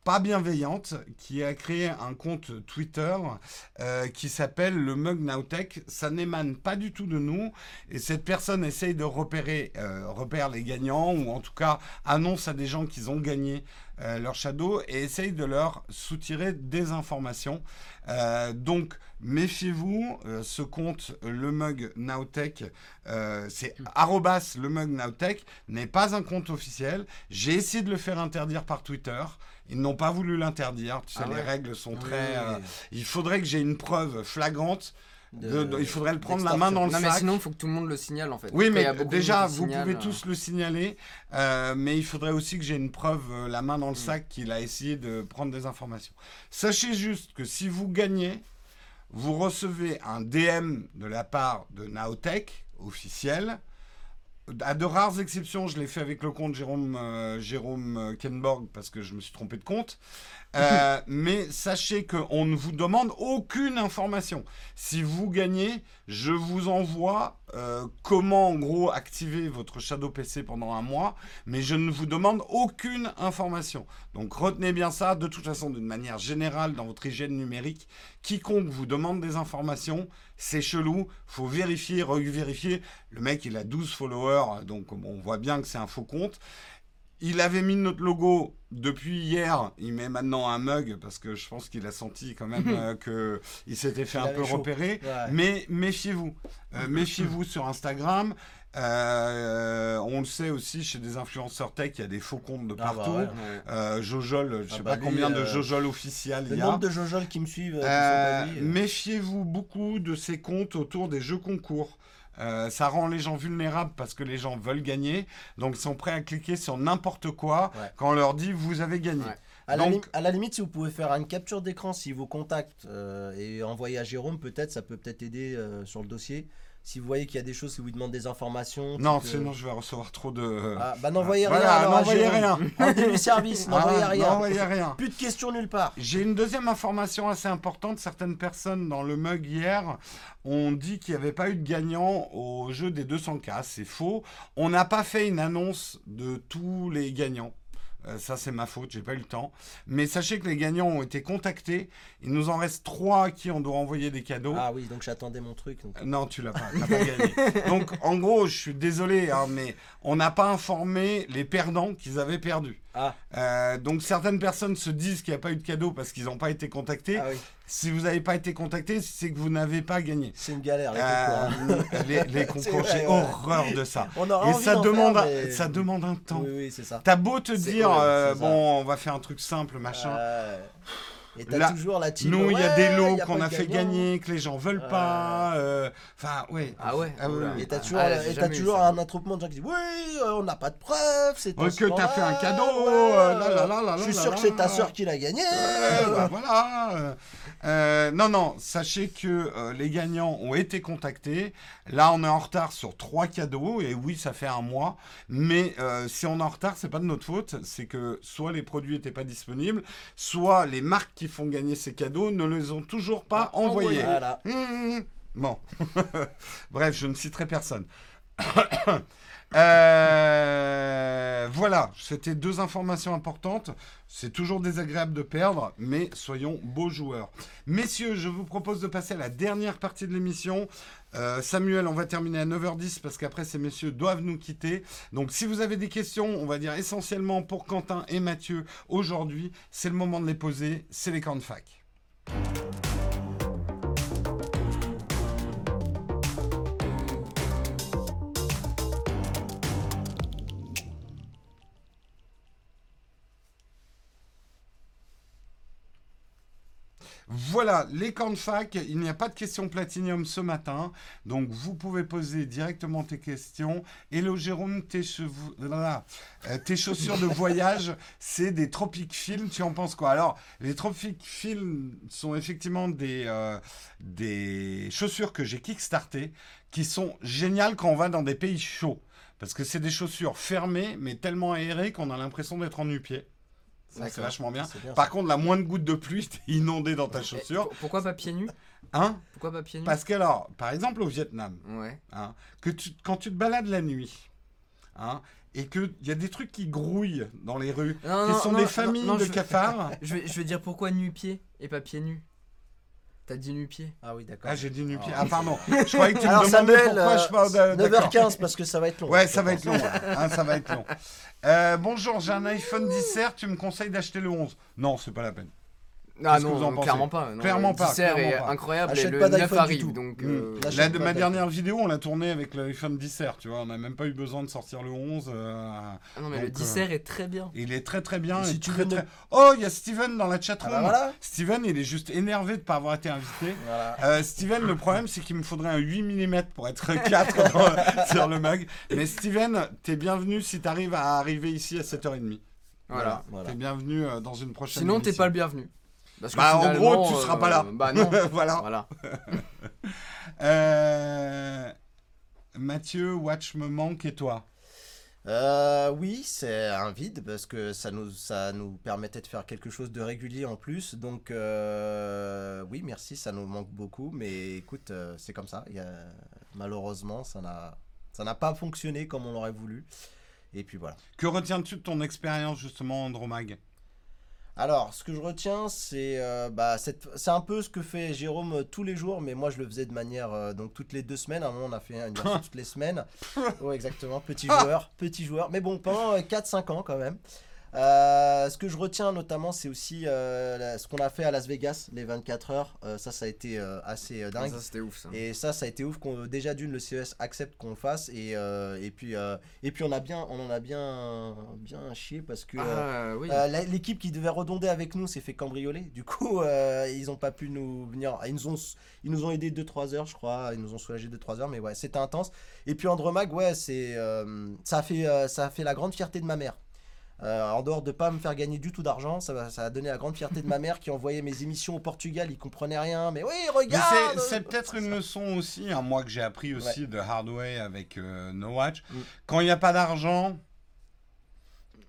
pas bienveillante qui a créé un compte Twitter euh, qui s'appelle le Mug Nowtech. Ça n'émane pas du tout de nous et cette personne essaye de repérer euh, repère les gagnants ou en tout cas annonce à des gens qu'ils ont gagné euh, leur shadow et essaye de leur soutirer des informations. Donc méfiez-vous, ce compte le Mug Nowtech, c'est arrobas le Mug Nowtech, n'est pas un compte officiel. J'ai essayé de le faire interdire par Twitter Ils n'ont pas voulu l'interdire. Tu sais, Ah les règles sont Oui, très. euh, il faudrait que j'ai une preuve flagrante. de- de- il faudrait le prendre la main dans le Non, mais sac. sinon, il faut que tout le monde le signale en fait. Oui, mais déjà, vous signale, pouvez euh, tous le signaler, euh, mais il faudrait aussi que j'ai une preuve, euh, la main Mm. dans le sac, qu'il a essayé de prendre des informations. Sachez juste que si vous gagnez, vous recevez un DM de la part de Naotech, officiel. À de rares exceptions, je l'ai fait avec le compte Jérôme, euh, euh, Kenborg parce que je me suis trompé de compte. Euh, mais sachez qu'on ne vous demande aucune information. Si vous gagnez, je vous envoie euh, comment en gros activer votre Shadow PC pendant un mois, mais je ne vous demande aucune information. Donc retenez bien ça, de toute façon, d'une manière générale dans votre hygiène numérique, quiconque vous demande des informations, c'est chelou, faut vérifier, revérifier. Le mec, il a 12 followers, donc on voit bien que c'est un faux compte. Il avait mis notre logo depuis hier. Il met maintenant un mug parce que je pense qu'il a senti quand même euh, que il s'était fait Il un peu chaud. repérer. Ouais. Mais méfiez-vous. Euh, méfiez-vous sur Instagram. Euh, on le sait aussi chez des influenceurs tech, il y a des faux comptes de Ah bah partout. ouais. ouais. Euh, Jojol, je Ah sais bah pas lui, combien de Jojol officiels Le il y a. nombre de Jojol qui me suivent. Méfiez-vous beaucoup de ces comptes autour des jeux concours. Euh, ça rend les gens vulnérables parce que les gens veulent gagner, donc ils sont prêts à cliquer sur n'importe quoi Ouais. quand on leur dit vous avez gagné. Ouais. À, la Donc- lim- à la limite, si vous pouvez faire une capture d'écran, si vous contactez euh, et envoyer à Jérôme, peut-être, ça peut peut-être aider euh, sur le dossier. Si vous voyez qu'il y a des choses qui vous demandent des informations. Non, type, euh, sinon je vais recevoir trop de. Ah, bah n'envoyez rien. Voilà, n'envoyez rien. Rendez-lui service, n'envoyez Ah, rien. n'envoyez rien. Plus de questions nulle part. J'ai une deuxième information assez importante. Certaines personnes dans le mug hier ont dit qu'il n'y avait pas eu de gagnant au jeu des 200K. C'est faux. On n'a pas fait une annonce de tous les gagnants. Euh, ça, c'est ma faute, j'ai pas eu le temps. Mais sachez que les gagnants ont été contactés. Il nous en reste trois à qui on doit envoyer des cadeaux. Ah oui, donc j'attendais mon truc. donc. Euh, Non, tu l'as pas, t'as pas gagné. Donc, en gros, je suis désolé, hein, mais on n'a pas informé les perdants qu'ils avaient perdu. Ah, Euh, donc, certaines personnes se disent qu'il n'y a pas eu de cadeau parce qu'ils n'ont pas été contactés. ah oui, Si vous n'avez pas été contacté, c'est que vous n'avez pas gagné. c'est une galère les Euh, concours. hein. les, les concours, j'ai ouais. horreur de ça. On Et ça demande, faire, un- mais- ça demande un temps. Oui, oui, c'est ça. T'as beau te dire, ouais, euh, bon, on va faire un truc simple, machin. Ouais. Et t'as Là, toujours la team. Nous, il y a ouais, des lots a qu'on a fait gagnant. gagner, que les gens veulent Ouais. pas. euh, Enfin, oui. Ah ouais Ah oui, Oula. oui. Et t'as Ah, toujours, ah, et toujours un attroupement de gens qui disent Oui, euh, on n'a pas de preuves, c'est Ouais, que t'as fait un cadeau, ouais, euh, là, là, là, là, Je suis là, sûr là, que c'est ta soeur qui l'a gagné. Ouais, bah voilà. euh, euh, non, non, sachez que euh, les gagnants ont été contactés. Là, on est en retard sur trois cadeaux. Et oui, ça fait un mois. Mais euh, si on est en retard, c'est pas de notre faute. C'est que soit les produits n'étaient pas disponibles, soit les marques qui font gagner ces cadeaux ne les ont toujours pas envoyés. Voilà. Mmh. Bon. Bref, je ne citerai personne. Euh, voilà, c'était deux informations importantes. C'est toujours désagréable de perdre, mais soyons beaux joueurs. Messieurs, je vous propose de passer à la dernière partie de l'émission. Euh, Samuel, on va terminer à 9h10 parce qu'après ces messieurs doivent nous quitter. Donc si vous avez des questions, on va dire essentiellement pour Quentin et Mathieu aujourd'hui, c'est le moment de les poser, c'est les camps de fac. Voilà, les camps de fac, il n'y a pas de questions platinium ce matin, donc vous pouvez poser directement tes questions. Hello Jérôme, tes, cheveux- voilà. Euh, tes chaussures de voyage, c'est des Tropic Film, tu en penses quoi? Alors, les Tropic Film sont effectivement des, euh, des chaussures que j'ai kickstartées, qui sont géniales quand on va dans des pays chauds. Parce que c'est des chaussures fermées, mais tellement aérées qu'on a l'impression d'être en nu-pied. C'est vachement bien. Par contre, la moindre goutte de pluie, t'es inondé dans ta chaussure. pour- Pourquoi pas pieds nus? Hein? Pourquoi pas pieds nus? Parce que, alors, par exemple, au Vietnam, Ouais. hein, que tu, quand tu te balades la nuit, hein, et qu'il y a des trucs qui grouillent dans les rues, Non, qui non, sont non, des familles de je- cafards. Je je vais dire pourquoi nu-pieds et pas pieds nus? T'as dit nu-pieds Ah oui, d'accord. Ah, j'ai dit nu-pied. Ah. Ah, pardon. Je croyais que tu Alors me demandais Samuel, pourquoi euh, je parle de... d'accord. 9h15 parce que ça va être long. Ouais, je ça va pense. être long. hein, ça va être long. Euh, bonjour, j'ai un iPhone 10R, tu me conseilles d'acheter le 11 Non, c'est pas la peine. Ah Qu'est-ce que vous en non, clairement pas. non, Clairement le pas, 10R est pas. incroyable Achète et le pas 9 d'iPhone du arrive. tout. Donc, Mm. euh, La, pas ma dernière vidéo, on l'a tournée avec l'iPhone 10R, tu vois. On n'a même pas eu besoin de sortir le 11. euh, ah non, mais le Donc, 10R est très bien. il est très très bien. Si et tu très, veux très- ne- Oh, il y a Steven dans la Ah chatroom. bah voilà. Steven, il est juste énervé de ne pas avoir été invité. Voilà. Euh, Steven, le problème, c'est qu'il me faudrait un 8 mm pour être 4 dans- sur le mag. Mais Steven, t'es bienvenu si t'arrives à arriver ici à 7h30. Voilà. Voilà. T'es bienvenu euh, dans une prochaine Sinon, t'es pas le bienvenu. Parce que Bah, en gros, tu seras pas là. Bah non. voilà. voilà. Euh, Mathieu, Watch me manque et toi? Euh, oui, c'est un vide parce que ça nous, ça nous permettait de faire quelque chose de régulier en plus. Donc, euh, oui, merci, ça nous manque beaucoup. Mais écoute, euh, c'est comme ça. Il y a- malheureusement, ça n'a, ça n'a pas fonctionné comme on l'aurait voulu. Et puis voilà. Que retiens-tu de ton expérience justement Andromag? Alors, ce que je retiens, c'est euh, bah, c'est un peu ce que fait Jérôme euh, tous les jours, mais moi je le faisais de manière euh, donc toutes les deux semaines. À un moment, on a fait une version toutes les semaines. Ouais, exactement. Petit joueur, petit joueur. Mais bon, pendant 4-5 ans quand même. Euh, ce que je retiens notamment, c'est aussi euh, la- ce qu'on a fait à Las Vegas, les 24 heures. Euh, ça, ça a été assez dingue. Ça, c'était ouf, ça. Et ça, ça a été ouf qu'on déjà d'une le CES accepte qu'on le fasse et, et puis et puis on a bien on en a bien bien chié parce que Ah oui. l'équipe qui devait redonder avec nous s'est fait cambrioler. Du coup, ils ont pas pu nous venir. Ils nous ont, ils nous ont aidé 2-3 heures, je crois. Ils nous ont soulagé 2-3 heures, mais ouais, c'était intense. Et puis Andromag, ouais, c'est, ça, a fait, ça a fait la grande fierté de ma mère. Euh, en dehors de pas me faire gagner du tout d'argent, ça, a donné la grande fierté de ma mère qui envoyait mes émissions au Portugal. Il comprenait rien, mais oui, regarde. c'est- peut-être une leçon aussi, hein, moi que j'ai appris aussi de Hardway avec euh, No Watch. Mm. Quand il n'y a pas d'argent,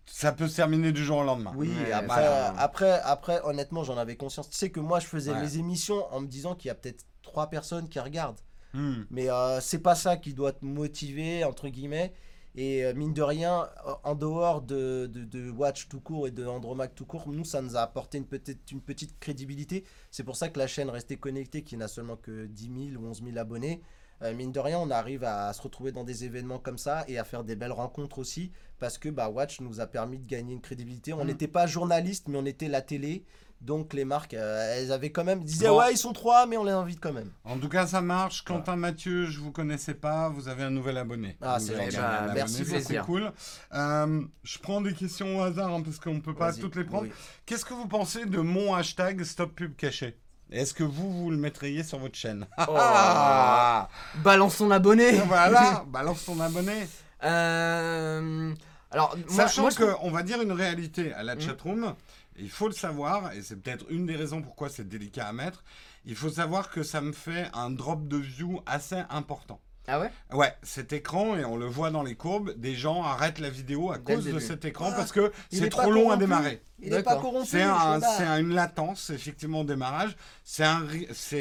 ça peut se terminer du jour au lendemain. Oui, après, après, après, honnêtement, j'en avais conscience. Tu sais que moi, je faisais Ouais. mes émissions en me disant qu'il y a peut-être trois personnes qui regardent. Hmm. Mais euh, c'est pas ça qui doit te motiver, entre guillemets. Et euh, mine de rien, euh, en dehors de, de, de Watch tout court et de Andromaque tout court, nous, ça nous a apporté une petite, une petite crédibilité. C'est pour ça que la chaîne Restée Connectée, qui n'a seulement que 10 000 ou 11 000 abonnés, euh, mine de rien, on arrive à, se retrouver dans des événements comme ça et à faire des belles rencontres aussi. Parce que bah, Watch nous a permis de gagner une crédibilité. On Mm. n'était pas journaliste, mais on était la télé. Donc les marques, euh, elles avaient quand même... Disaient, Bon. ouais, ils sont trois, mais on les invite quand même. En tout cas, ça marche. Quentin Mathieu, je vous connaissez pas, vous avez un nouvel abonné. Ah, c'est gentil. Bah, merci, c'est cool. Euh, je prends des questions au hasard hein, parce qu'on ne peut pas toutes les prendre. Oui. Qu'est-ce que vous pensez de mon hashtag Stop Pub Caché? Est-ce que vous, vous le mettriez sur votre chaîne? Oh. Ah Balance ton abonné. Voilà, balance ton abonné. Euh, Alors, moi- Sachant moi, je trouve- qu'on va dire une réalité à la Mm. chatroom, il faut le savoir, et c'est peut-être une des raisons pourquoi c'est délicat à mettre, il faut savoir que ça me fait un drop de view assez important. Ah ouais? Ouais, cet écran, et on le voit dans les courbes, des gens arrêtent la vidéo à Dès cause de cet écran Ah, parce que c'est est trop long à démarrer. Il n'est pas corrompu. C'est un, un- une latence, effectivement, au démarrage. C'est un,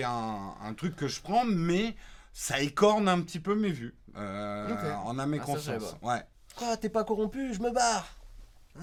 un, un truc que je prends, mais ça écorne un petit peu mes vues. Euh, Ok. En âme et Ah, conscience. Ouais. Quoi, t'es pas corrompu? Je me barre.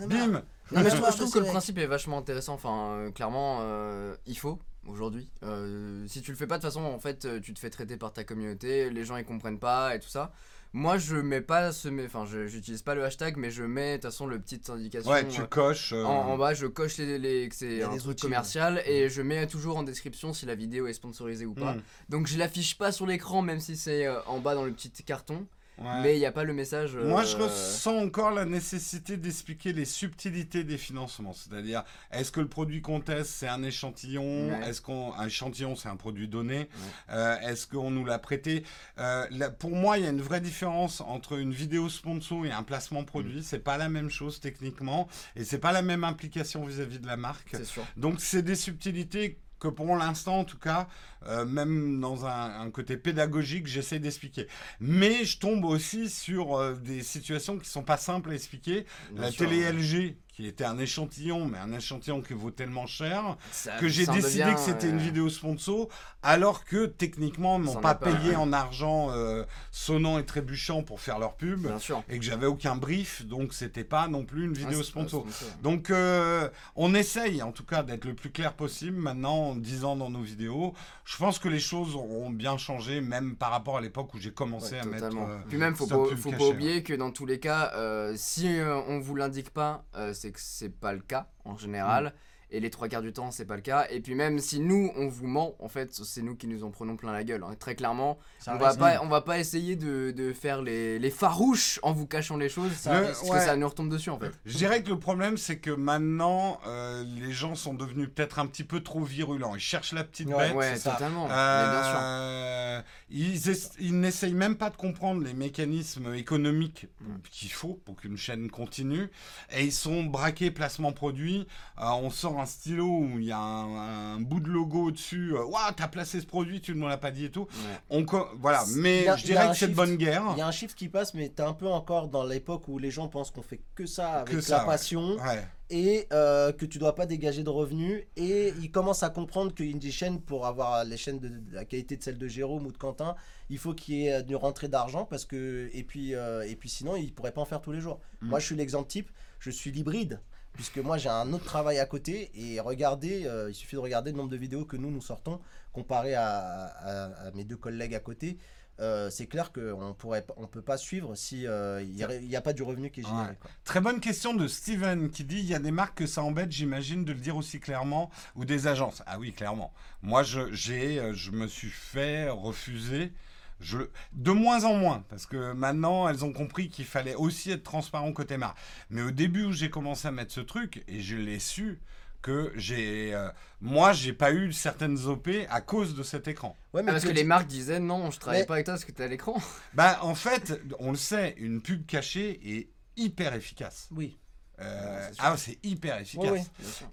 Bim Non, mais je, trouve- je trouve que le principe est vachement intéressant. Enfin, euh, clairement, euh, il faut aujourd'hui. Euh, si tu le fais pas, de toute façon, en fait, tu te fais traiter par ta communauté. Les gens ils comprennent pas et tout ça. Moi, je mets pas ce, mais- enfin, j'utilise pas le hashtag, mais je mets de toute façon le petite indication. Ouais, tu euh, coches. euh, en, en bas, je coche les, les- que c'est un truc outils, commercial et je mets toujours en description si la vidéo est sponsorisée ou pas. hmm, Donc je l'affiche pas sur l'écran, même si c'est euh, en bas dans le petit carton. Ouais. Mais il n'y a pas le message. Moi, euh, je ressens encore la nécessité d'expliquer les subtilités des financements. C'est-à-dire, est-ce que le produit qu'on teste, c'est un échantillon Ouais. Est-ce qu'un échantillon, c'est un produit donné Euh, Est-ce qu'on nous l'a prêté Euh, là, Pour moi, il y a une vraie différence entre une vidéo sponsor et un placement produit. C'est pas la même chose techniquement et c'est pas la même implication vis-à-vis de la marque. C'est sûr. Donc c'est des subtilités que pour l'instant en tout cas, euh, même dans un, un côté pédagogique, j'essaie d'expliquer. Mais je tombe aussi sur euh, des situations qui sont pas simples à expliquer. Bien la sûr. télé LG, qui était un échantillon, mais un échantillon qui vaut tellement cher, Ça- que j'ai décidé devient, que c'était une euh, vidéo sponsor, alors que techniquement, ils m'ont pas payé ouais. en argent euh, sonnant et trébuchant pour faire leur pub, et que j'avais aucun brief, donc c'était pas non plus une vidéo c'est sponsor. sponsor. Donc, euh, on essaye en tout cas d'être le plus clair possible maintenant en disant dans nos vidéos. Je pense que les choses auront bien changé, même par rapport à l'époque où j'ai commencé Ouais, à totalement. mettre. euh, Puis même, faut pas, faut pas caché, oublier que dans tous les cas, si on vous l'indique pas, euh, c'est que c'est pas le cas en général. Et les trois quarts du temps, c'est pas le cas. Et puis même si nous, on vous ment, en fait, c'est nous qui nous en prenons plein la gueule. hein. Très clairement, Ça on va, pas, on va pas essayer de, de faire les, les farouches en vous cachant les choses. Ça Le-. Parce ouais. que ça nous retombe dessus, en fait. Je dirais que le problème, c'est que maintenant, euh, les gens sont devenus peut-être un petit peu trop virulents. Ils cherchent la petite Ouais, bête. Ouais, totalement. Mais bien sûr. Euh, ils, ess- ils n'essayent même pas de comprendre les mécanismes économiques qu'il faut pour qu'une chaîne continue. Et ils sont braqués placement produit. Euh, on sort un stylo où il y a un, un bout de logo dessus. Euh, Waouh, t'as placé ce produit, tu ne m'en as pas dit et tout. Ouais. On voilà, Il mais a- je dirais que c'est de shift. bonne guerre. Il y a un chiffre qui passe, mais t'es un peu encore dans l'époque où les gens pensent qu'on fait que ça avec Que la ça, passion Ouais. et euh, que tu dois pas dégager de revenus. Et ils commencent à comprendre qu'une des chaînes, pour avoir les chaînes de, de la qualité de celle de Jérôme ou de Quentin, il faut qu'il y ait une rentrée d'argent parce que et puis euh, et puis sinon ils pourraient pas en faire tous les jours. Mhm. Moi je suis l'exemple type, je suis l'hybride puisque moi j'ai un autre travail à côté et regardez, euh, il suffit de regarder le nombre de vidéos que nous nous sortons comparé à, à- à mes deux collègues à côté. Euh, c'est clair qu'on pourrait on peut pas suivre si euh, il n'y a, pas du revenu qui est généré. Ouais. quoi. Très bonne question de Steven qui dit il y a des marques que ça embête, j'imagine, de le dire aussi clairement, ou des agences. Ah oui, clairement. Moi, je, j'ai, euh, je me suis fait refuser. Je, de moins en moins, parce que maintenant elles ont compris qu'il fallait aussi être transparent côté marque. Mais au début où j'ai commencé à mettre ce truc, et je l'ai su, que j'ai, euh, moi, j'ai pas eu certaines OP à cause de cet écran. Ouais, Ah, parce que les marques disaient non, je travaille Mais- pas avec toi parce que t'es à l'écran. Bah, en fait, on le sait, une pub cachée est hyper efficace. Oui. Euh, ah, c'est hyper efficace. Oui,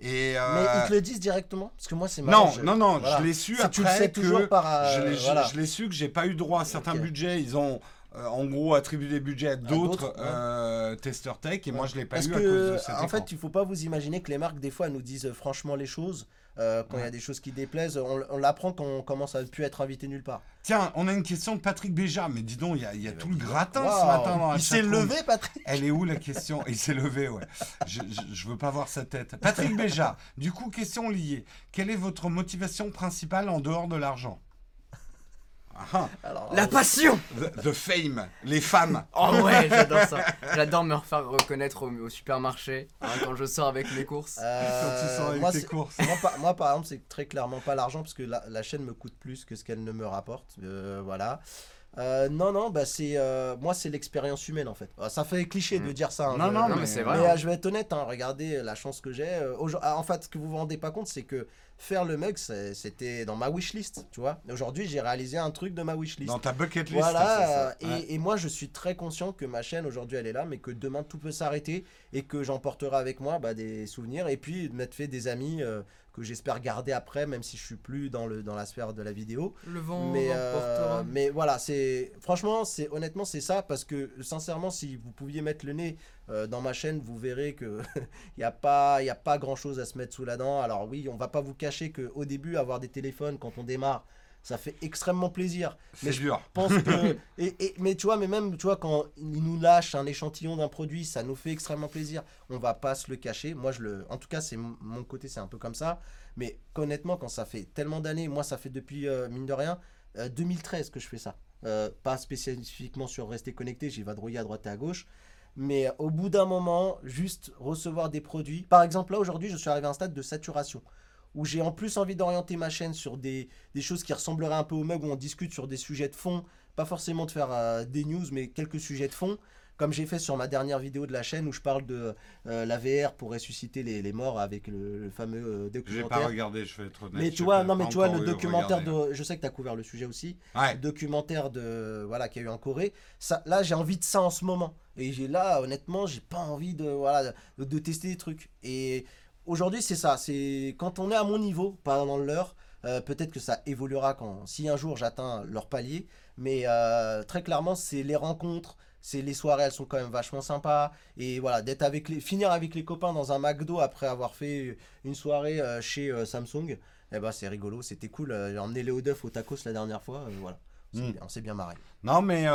Et Mais euh, ils te le disent directement Parce que moi, c'est marrant. non, je- non, non, voilà. je l'ai su Ça, tu le après sais que toujours par. euh, je l'ai voilà. su que j'ai pas eu droit à certains budgets. Ils ont euh, en gros attribué des budgets à d'autres ouais. euh, testeurs tech et moi je l'ai pas Parce eu que, à cause de cet en écran. fait, il faut pas vous imaginer que les marques, des fois, nous disent franchement les choses. Euh, quand il y a des choses qui déplaisent, on, on l'apprend quand on commence à ne plus être invité nulle part. Tiens, on a une question de Patrick Béja, mais dis donc, il y a, il y a tout le gratin ce matin dans la Il s'est levé, Patrick Elle est où la question? Il s'est levé, ouais. Je, je, je veux pas voir sa tête. Patrick Béja, du coup, question liée. Quelle est votre motivation principale en dehors de l'argent? Ah, Alors, La euh, passion the, the fame, les femmes. Oh ouais, j'adore ça. J'adore me refaire reconnaître au, au supermarché hein, quand je sors avec mes courses. euh, Quand tu sors avec moi, tes courses. moi, par, moi, par exemple, c'est très clairement pas l'argent parce que la, la chaîne me coûte plus que ce qu'elle ne me rapporte. euh, voilà. Euh, non, non, bah c'est euh, moi, c'est l'expérience humaine en fait. Ah, Ça fait cliché de Mm. dire ça. hein, Non, je- non, Non, mais, mais c'est Mais vrai. euh, hein. je vais être honnête, hein, regardez la chance que j'ai. euh, ah, en fait, ce que vous vous rendez pas compte, c'est que faire le mug, c'était dans ma wishlist, tu vois. Aujourd'hui, j'ai réalisé un truc de ma wishlist. Dans ta bucket list. Voilà, ça. euh, et, moi je suis très conscient que ma chaîne aujourd'hui elle est là, mais que demain tout peut s'arrêter et que j'emporterai avec moi bah, des souvenirs et puis m'être fait des amis euh, que j'espère garder après, même si je suis plus dans, le, dans la sphère de la vidéo. Le vent Mais, euh, mais voilà, c'est franchement, c'est honnêtement c'est ça parce que sincèrement, si vous pouviez mettre le nez euh, dans ma chaîne, vous verrez que il y a pas il y a pas grand chose à se mettre sous la dent. Alors oui, on va pas vous cacher que au début avoir des téléphones quand on démarre, ça fait extrêmement plaisir. C'est mais je dur. pense que et, et- mais tu vois mais même tu vois quand ils nous lâchent un échantillon d'un produit ça nous fait extrêmement plaisir. On va pas se le cacher. Moi je le en tout cas c'est mon côté c'est un peu comme ça. Mais honnêtement quand ça fait tellement d'années moi ça fait depuis euh, mine de rien euh, 2013 que je fais ça. Euh, pas spécifiquement sur rester connecté j'y vadrouiller à droite et à gauche. Mais au bout d'un moment juste recevoir des produits. Par exemple là aujourd'hui je suis arrivé à un stade de saturation où j'ai en plus envie d'orienter ma chaîne sur des, des choses qui ressembleraient un peu au mug où on discute sur des sujets de fond, pas forcément de faire euh, des news, mais quelques sujets de fond, comme j'ai fait sur ma dernière vidéo de la chaîne où je parle de euh, la VR pour ressusciter les, les morts avec le, le fameux euh, J'ai pas documentaire. regardé, je vais être honnête. Mais tu vois, non mais tu vois le documentaire de, je sais que tu as couvert le sujet aussi, Ouais. documentaire de voilà qu'il y a eu en Corée. Ça, là, j'ai envie de ça en ce moment. Et j'ai là, honnêtement, j'ai pas envie de voilà de, de tester des trucs. Et aujourd'hui, c'est ça. C'est quand on est à mon niveau, pas dans le leur. euh, Peut-être que ça évoluera quand si un jour j'atteins leur palier. Mais euh, très clairement, c'est les rencontres. C'est les soirées, elles sont quand même vachement sympas. Et voilà, d'être avec les, finir avec les copains dans un McDo après avoir fait une soirée euh, chez Samsung, eh ben c'est rigolo, c'était cool. J'ai emmené Léo Duff au tacos la dernière fois. voilà, On s'est Mm. bien- on s'est bien marré. Non, mais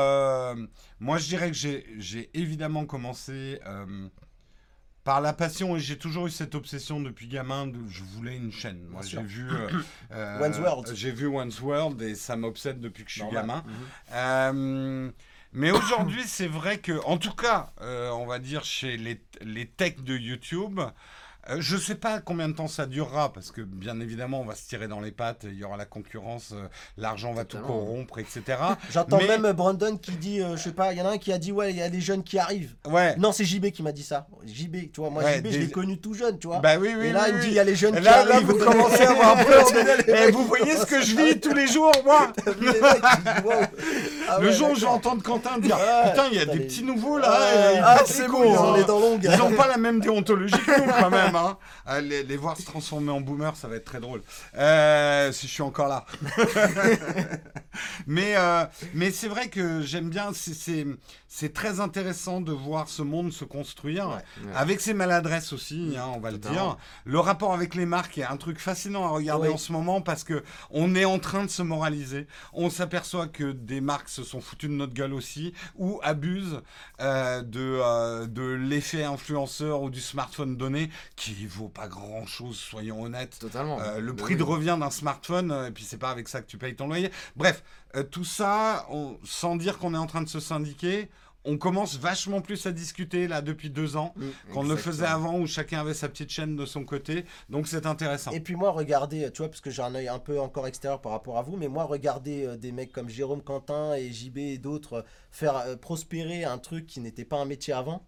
moi, je dirais que j'ai évidemment commencé par la passion et j'ai toujours eu cette obsession depuis gamin de je voulais une chaîne. Moi, j'ai vu euh, euh, One's World. J'ai vu One's World et ça m'obsède depuis que je suis Normal. gamin. Mhm. Euh, mais aujourd'hui, c'est vrai que, en tout cas, euh, on va dire chez les, les techs de YouTube, Euh, je sais pas combien de temps ça durera, parce que bien évidemment, on va se tirer dans les pattes, il y aura la concurrence, euh, l'argent va tout corrompre, etc. J'entends Mais- même Brandon qui dit, euh, je sais pas, il y en a un qui a dit, ouais, il y a des jeunes qui arrivent. Ouais. Non, c'est JB qui m'a dit ça. JB, tu vois, moi, Ouais, JB, je l'ai connu tout jeune, tu vois. Bah oui, oui, Et là, oui, il me oui. dit, il y a les jeunes Et qui Là, là, arrivent. vous commencez à avoir peur. de- Eh, vous voyez ce que je vis tous les jours, moi Ah Le ouais, jour où je vais d'accord. entendre Quentin dire Ouais, Putain, il y a des les- petits nouveaux là. Ouais, euh, ils ah, c'est les bon, couilles, ils ont hein. les dents longues. Ils n'ont pas la même déontologie que nous, quand même. Hein. Les, les voir se transformer en boomer, ça va être très drôle. Euh, si je suis encore là. mais euh, mais c'est vrai que j'aime bien. c'est- très intéressant de voir ce monde se construire. Avec ses maladresses aussi, hein, on va le dire. Le rapport avec les marques est un truc fascinant à regarder Oui. en ce moment parce que on est en train de se moraliser. On s'aperçoit que des marques se sont foutues de notre gueule aussi ou abusent euh, de, euh, de l'effet influenceur ou du smartphone donné qui vaut pas grand chose, soyons honnêtes. Totalement. Euh, le prix de revient d'un smartphone, et puis c'est pas avec ça que tu payes ton loyer. Bref, tout ça, on- sans dire qu'on est en train de se syndiquer, on commence vachement plus à discuter là depuis deux ans Mm. qu'on ne le faisait avant où chacun avait sa petite chaîne de son côté. Donc c'est intéressant. Et puis moi, regardez, tu vois, parce que j'ai un œil un peu encore extérieur par rapport à vous, mais moi, regardez euh, des mecs comme Jérôme Quentin et JB et d'autres euh, faire euh, prospérer un truc qui n'était pas un métier avant,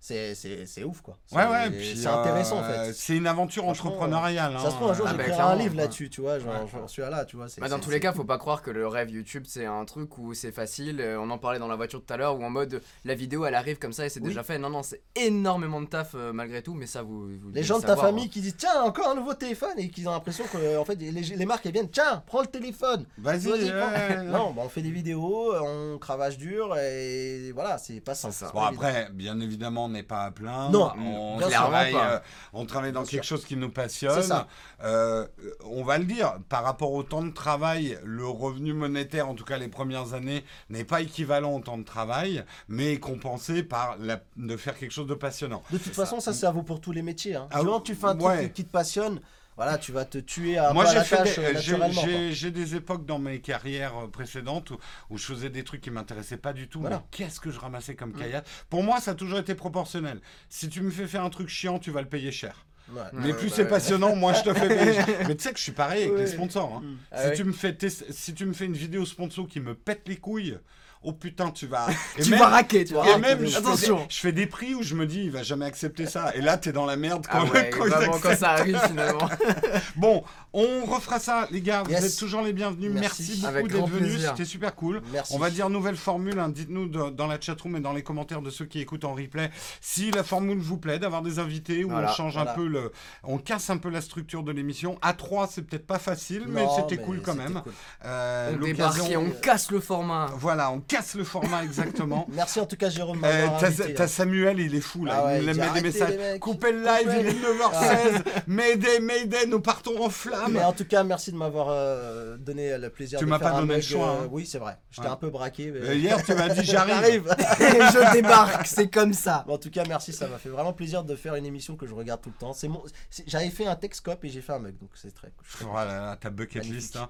c'est c'est- c'est ouf, quoi. Ouais, C'est- ouais, C'est intéressant, en euh, fait. C'est une aventure entrepreneuriale. Ça se trouve, un jour, hein. Ah bah, j'écrirai un clairement, livre là-dessus, tu vois, j'en Ouais. j'en suis à là, tu vois. Bah, dans tous les cas, faut pas croire que le rêve YouTube c'est un truc où c'est facile. Euh, On en parlait dans la voiture tout à l'heure où en mode la vidéo elle arrive comme ça et c'est Oui. déjà fait. Non, non, c'est énormément de taf euh, malgré tout, mais ça vous. Les gens de ta famille hein. qui disent tiens encore un nouveau téléphone et qui ont l'impression que en fait les, les marques elles viennent tiens prends le téléphone Vas-y. Non bah, on fait des vidéos on cravache dur et voilà c'est pas ça, Bon après, bien évidemment, n'est pas à plein. Non, on bien travaille, euh, on travaille dans Bien quelque sûr. chose qui nous passionne. Ça. Euh, on va le dire, par rapport au temps de travail, le revenu monétaire, en tout cas les premières années, n'est pas équivalent au temps de travail, mais est compensé par la, de faire quelque chose de passionnant. de toute façon ça. ça vaut pour tous les métiers hein. Ah, que tu fais un truc ouais. qui te passionne voilà tu vas te tuer à, Moi, j'ai la fait tâche des- euh, j'ai- des époques dans mes carrières euh, précédentes où, où je faisais des trucs qui m'intéressaient pas du tout. Voilà. Mais qu'est-ce que je ramassais comme Mm. caillasse Pour moi, ça a toujours été proportionnel. Si tu me fais faire un truc chiant, tu vas le payer cher. Ouais. Mais plus bah c'est ouais. passionnant, moins je te fais payer. cher. Mais tu sais que je suis pareil avec les sponsors. hein. Mm. Ah si, ouais. tu me fais si tu me fais une vidéo sponsor qui me pète les couilles, oh putain, tu vas. Et Tu même- vas raquer, tu vas et Ah, raquer. même, je fais, Attention. des, je fais des prix où je me dis, il va jamais accepter ça. Et là, t'es dans la merde quand, Ah ouais, quand vraiment quand ça arrive finalement. Bon, on refera ça, les gars. Vous êtes toujours les bienvenus. Merci, Merci. beaucoup d'être venus. C'était super cool. merci On va dire nouvelle formule. hein. Dites-nous dans la chatroom et dans les commentaires de ceux qui écoutent en replay si la formule vous plaît, d'avoir des invités où Voilà, on change voilà. un peu le, on casse un peu la structure de l'émission. À 3 c'est peut-être pas facile, mais c'était cool quand même. cool. Euh, On débarque et on casse le format. Voilà, on casse le format exactement. merci en tout cas Jérôme Euh, t'as- hein. Samuel, il est fou là. Ah ouais, il me met des messages. Coupez le live, il est 9h16. Mayday, Mayday, nous partons en flammes. mais en tout cas, merci de m'avoir euh, donné le plaisir Tu de m'as pas donné le choix, euh, hein. Oui, c'est vrai. J'étais Ouais. un peu braqué. mais- hier, tu m'as dit j'arrive. Je débarque, c'est comme ça. Bon, en tout cas, merci, ça m'a fait vraiment plaisir de faire une émission que je regarde tout le temps. C'est mon, j'avais fait un Texcope et j'ai fait un mug, donc c'est très cool. Je suis très Oh là là, ta bucket Magnifique. list. hein.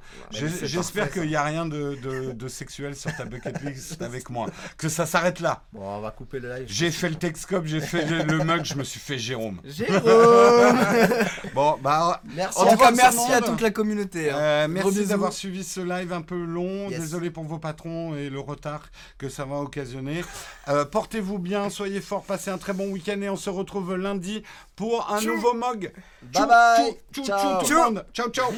J'espère qu'il n'y a rien de, de- de sexuel sur ta bucket list avec moi. Que ça s'arrête là. Bon, on va couper le live. J'ai fait le Texcope, j'ai fait le, mug, je me suis fait Jérôme. Jérôme Bon, bah. Merci. En tout cas, merci à toute la communauté. hein. euh, merci d'avoir suivi ce live un peu long. Yes. Désolé pour vos patrons et le retard que ça va occasionner. Euh, Portez-vous bien, soyez forts, passez un très bon week-end et on se retrouve lundi pour un Tchou. nouveau mog. Bye bye. Tchou, Ciao. tchou, tout le monde. Ciao, ciao.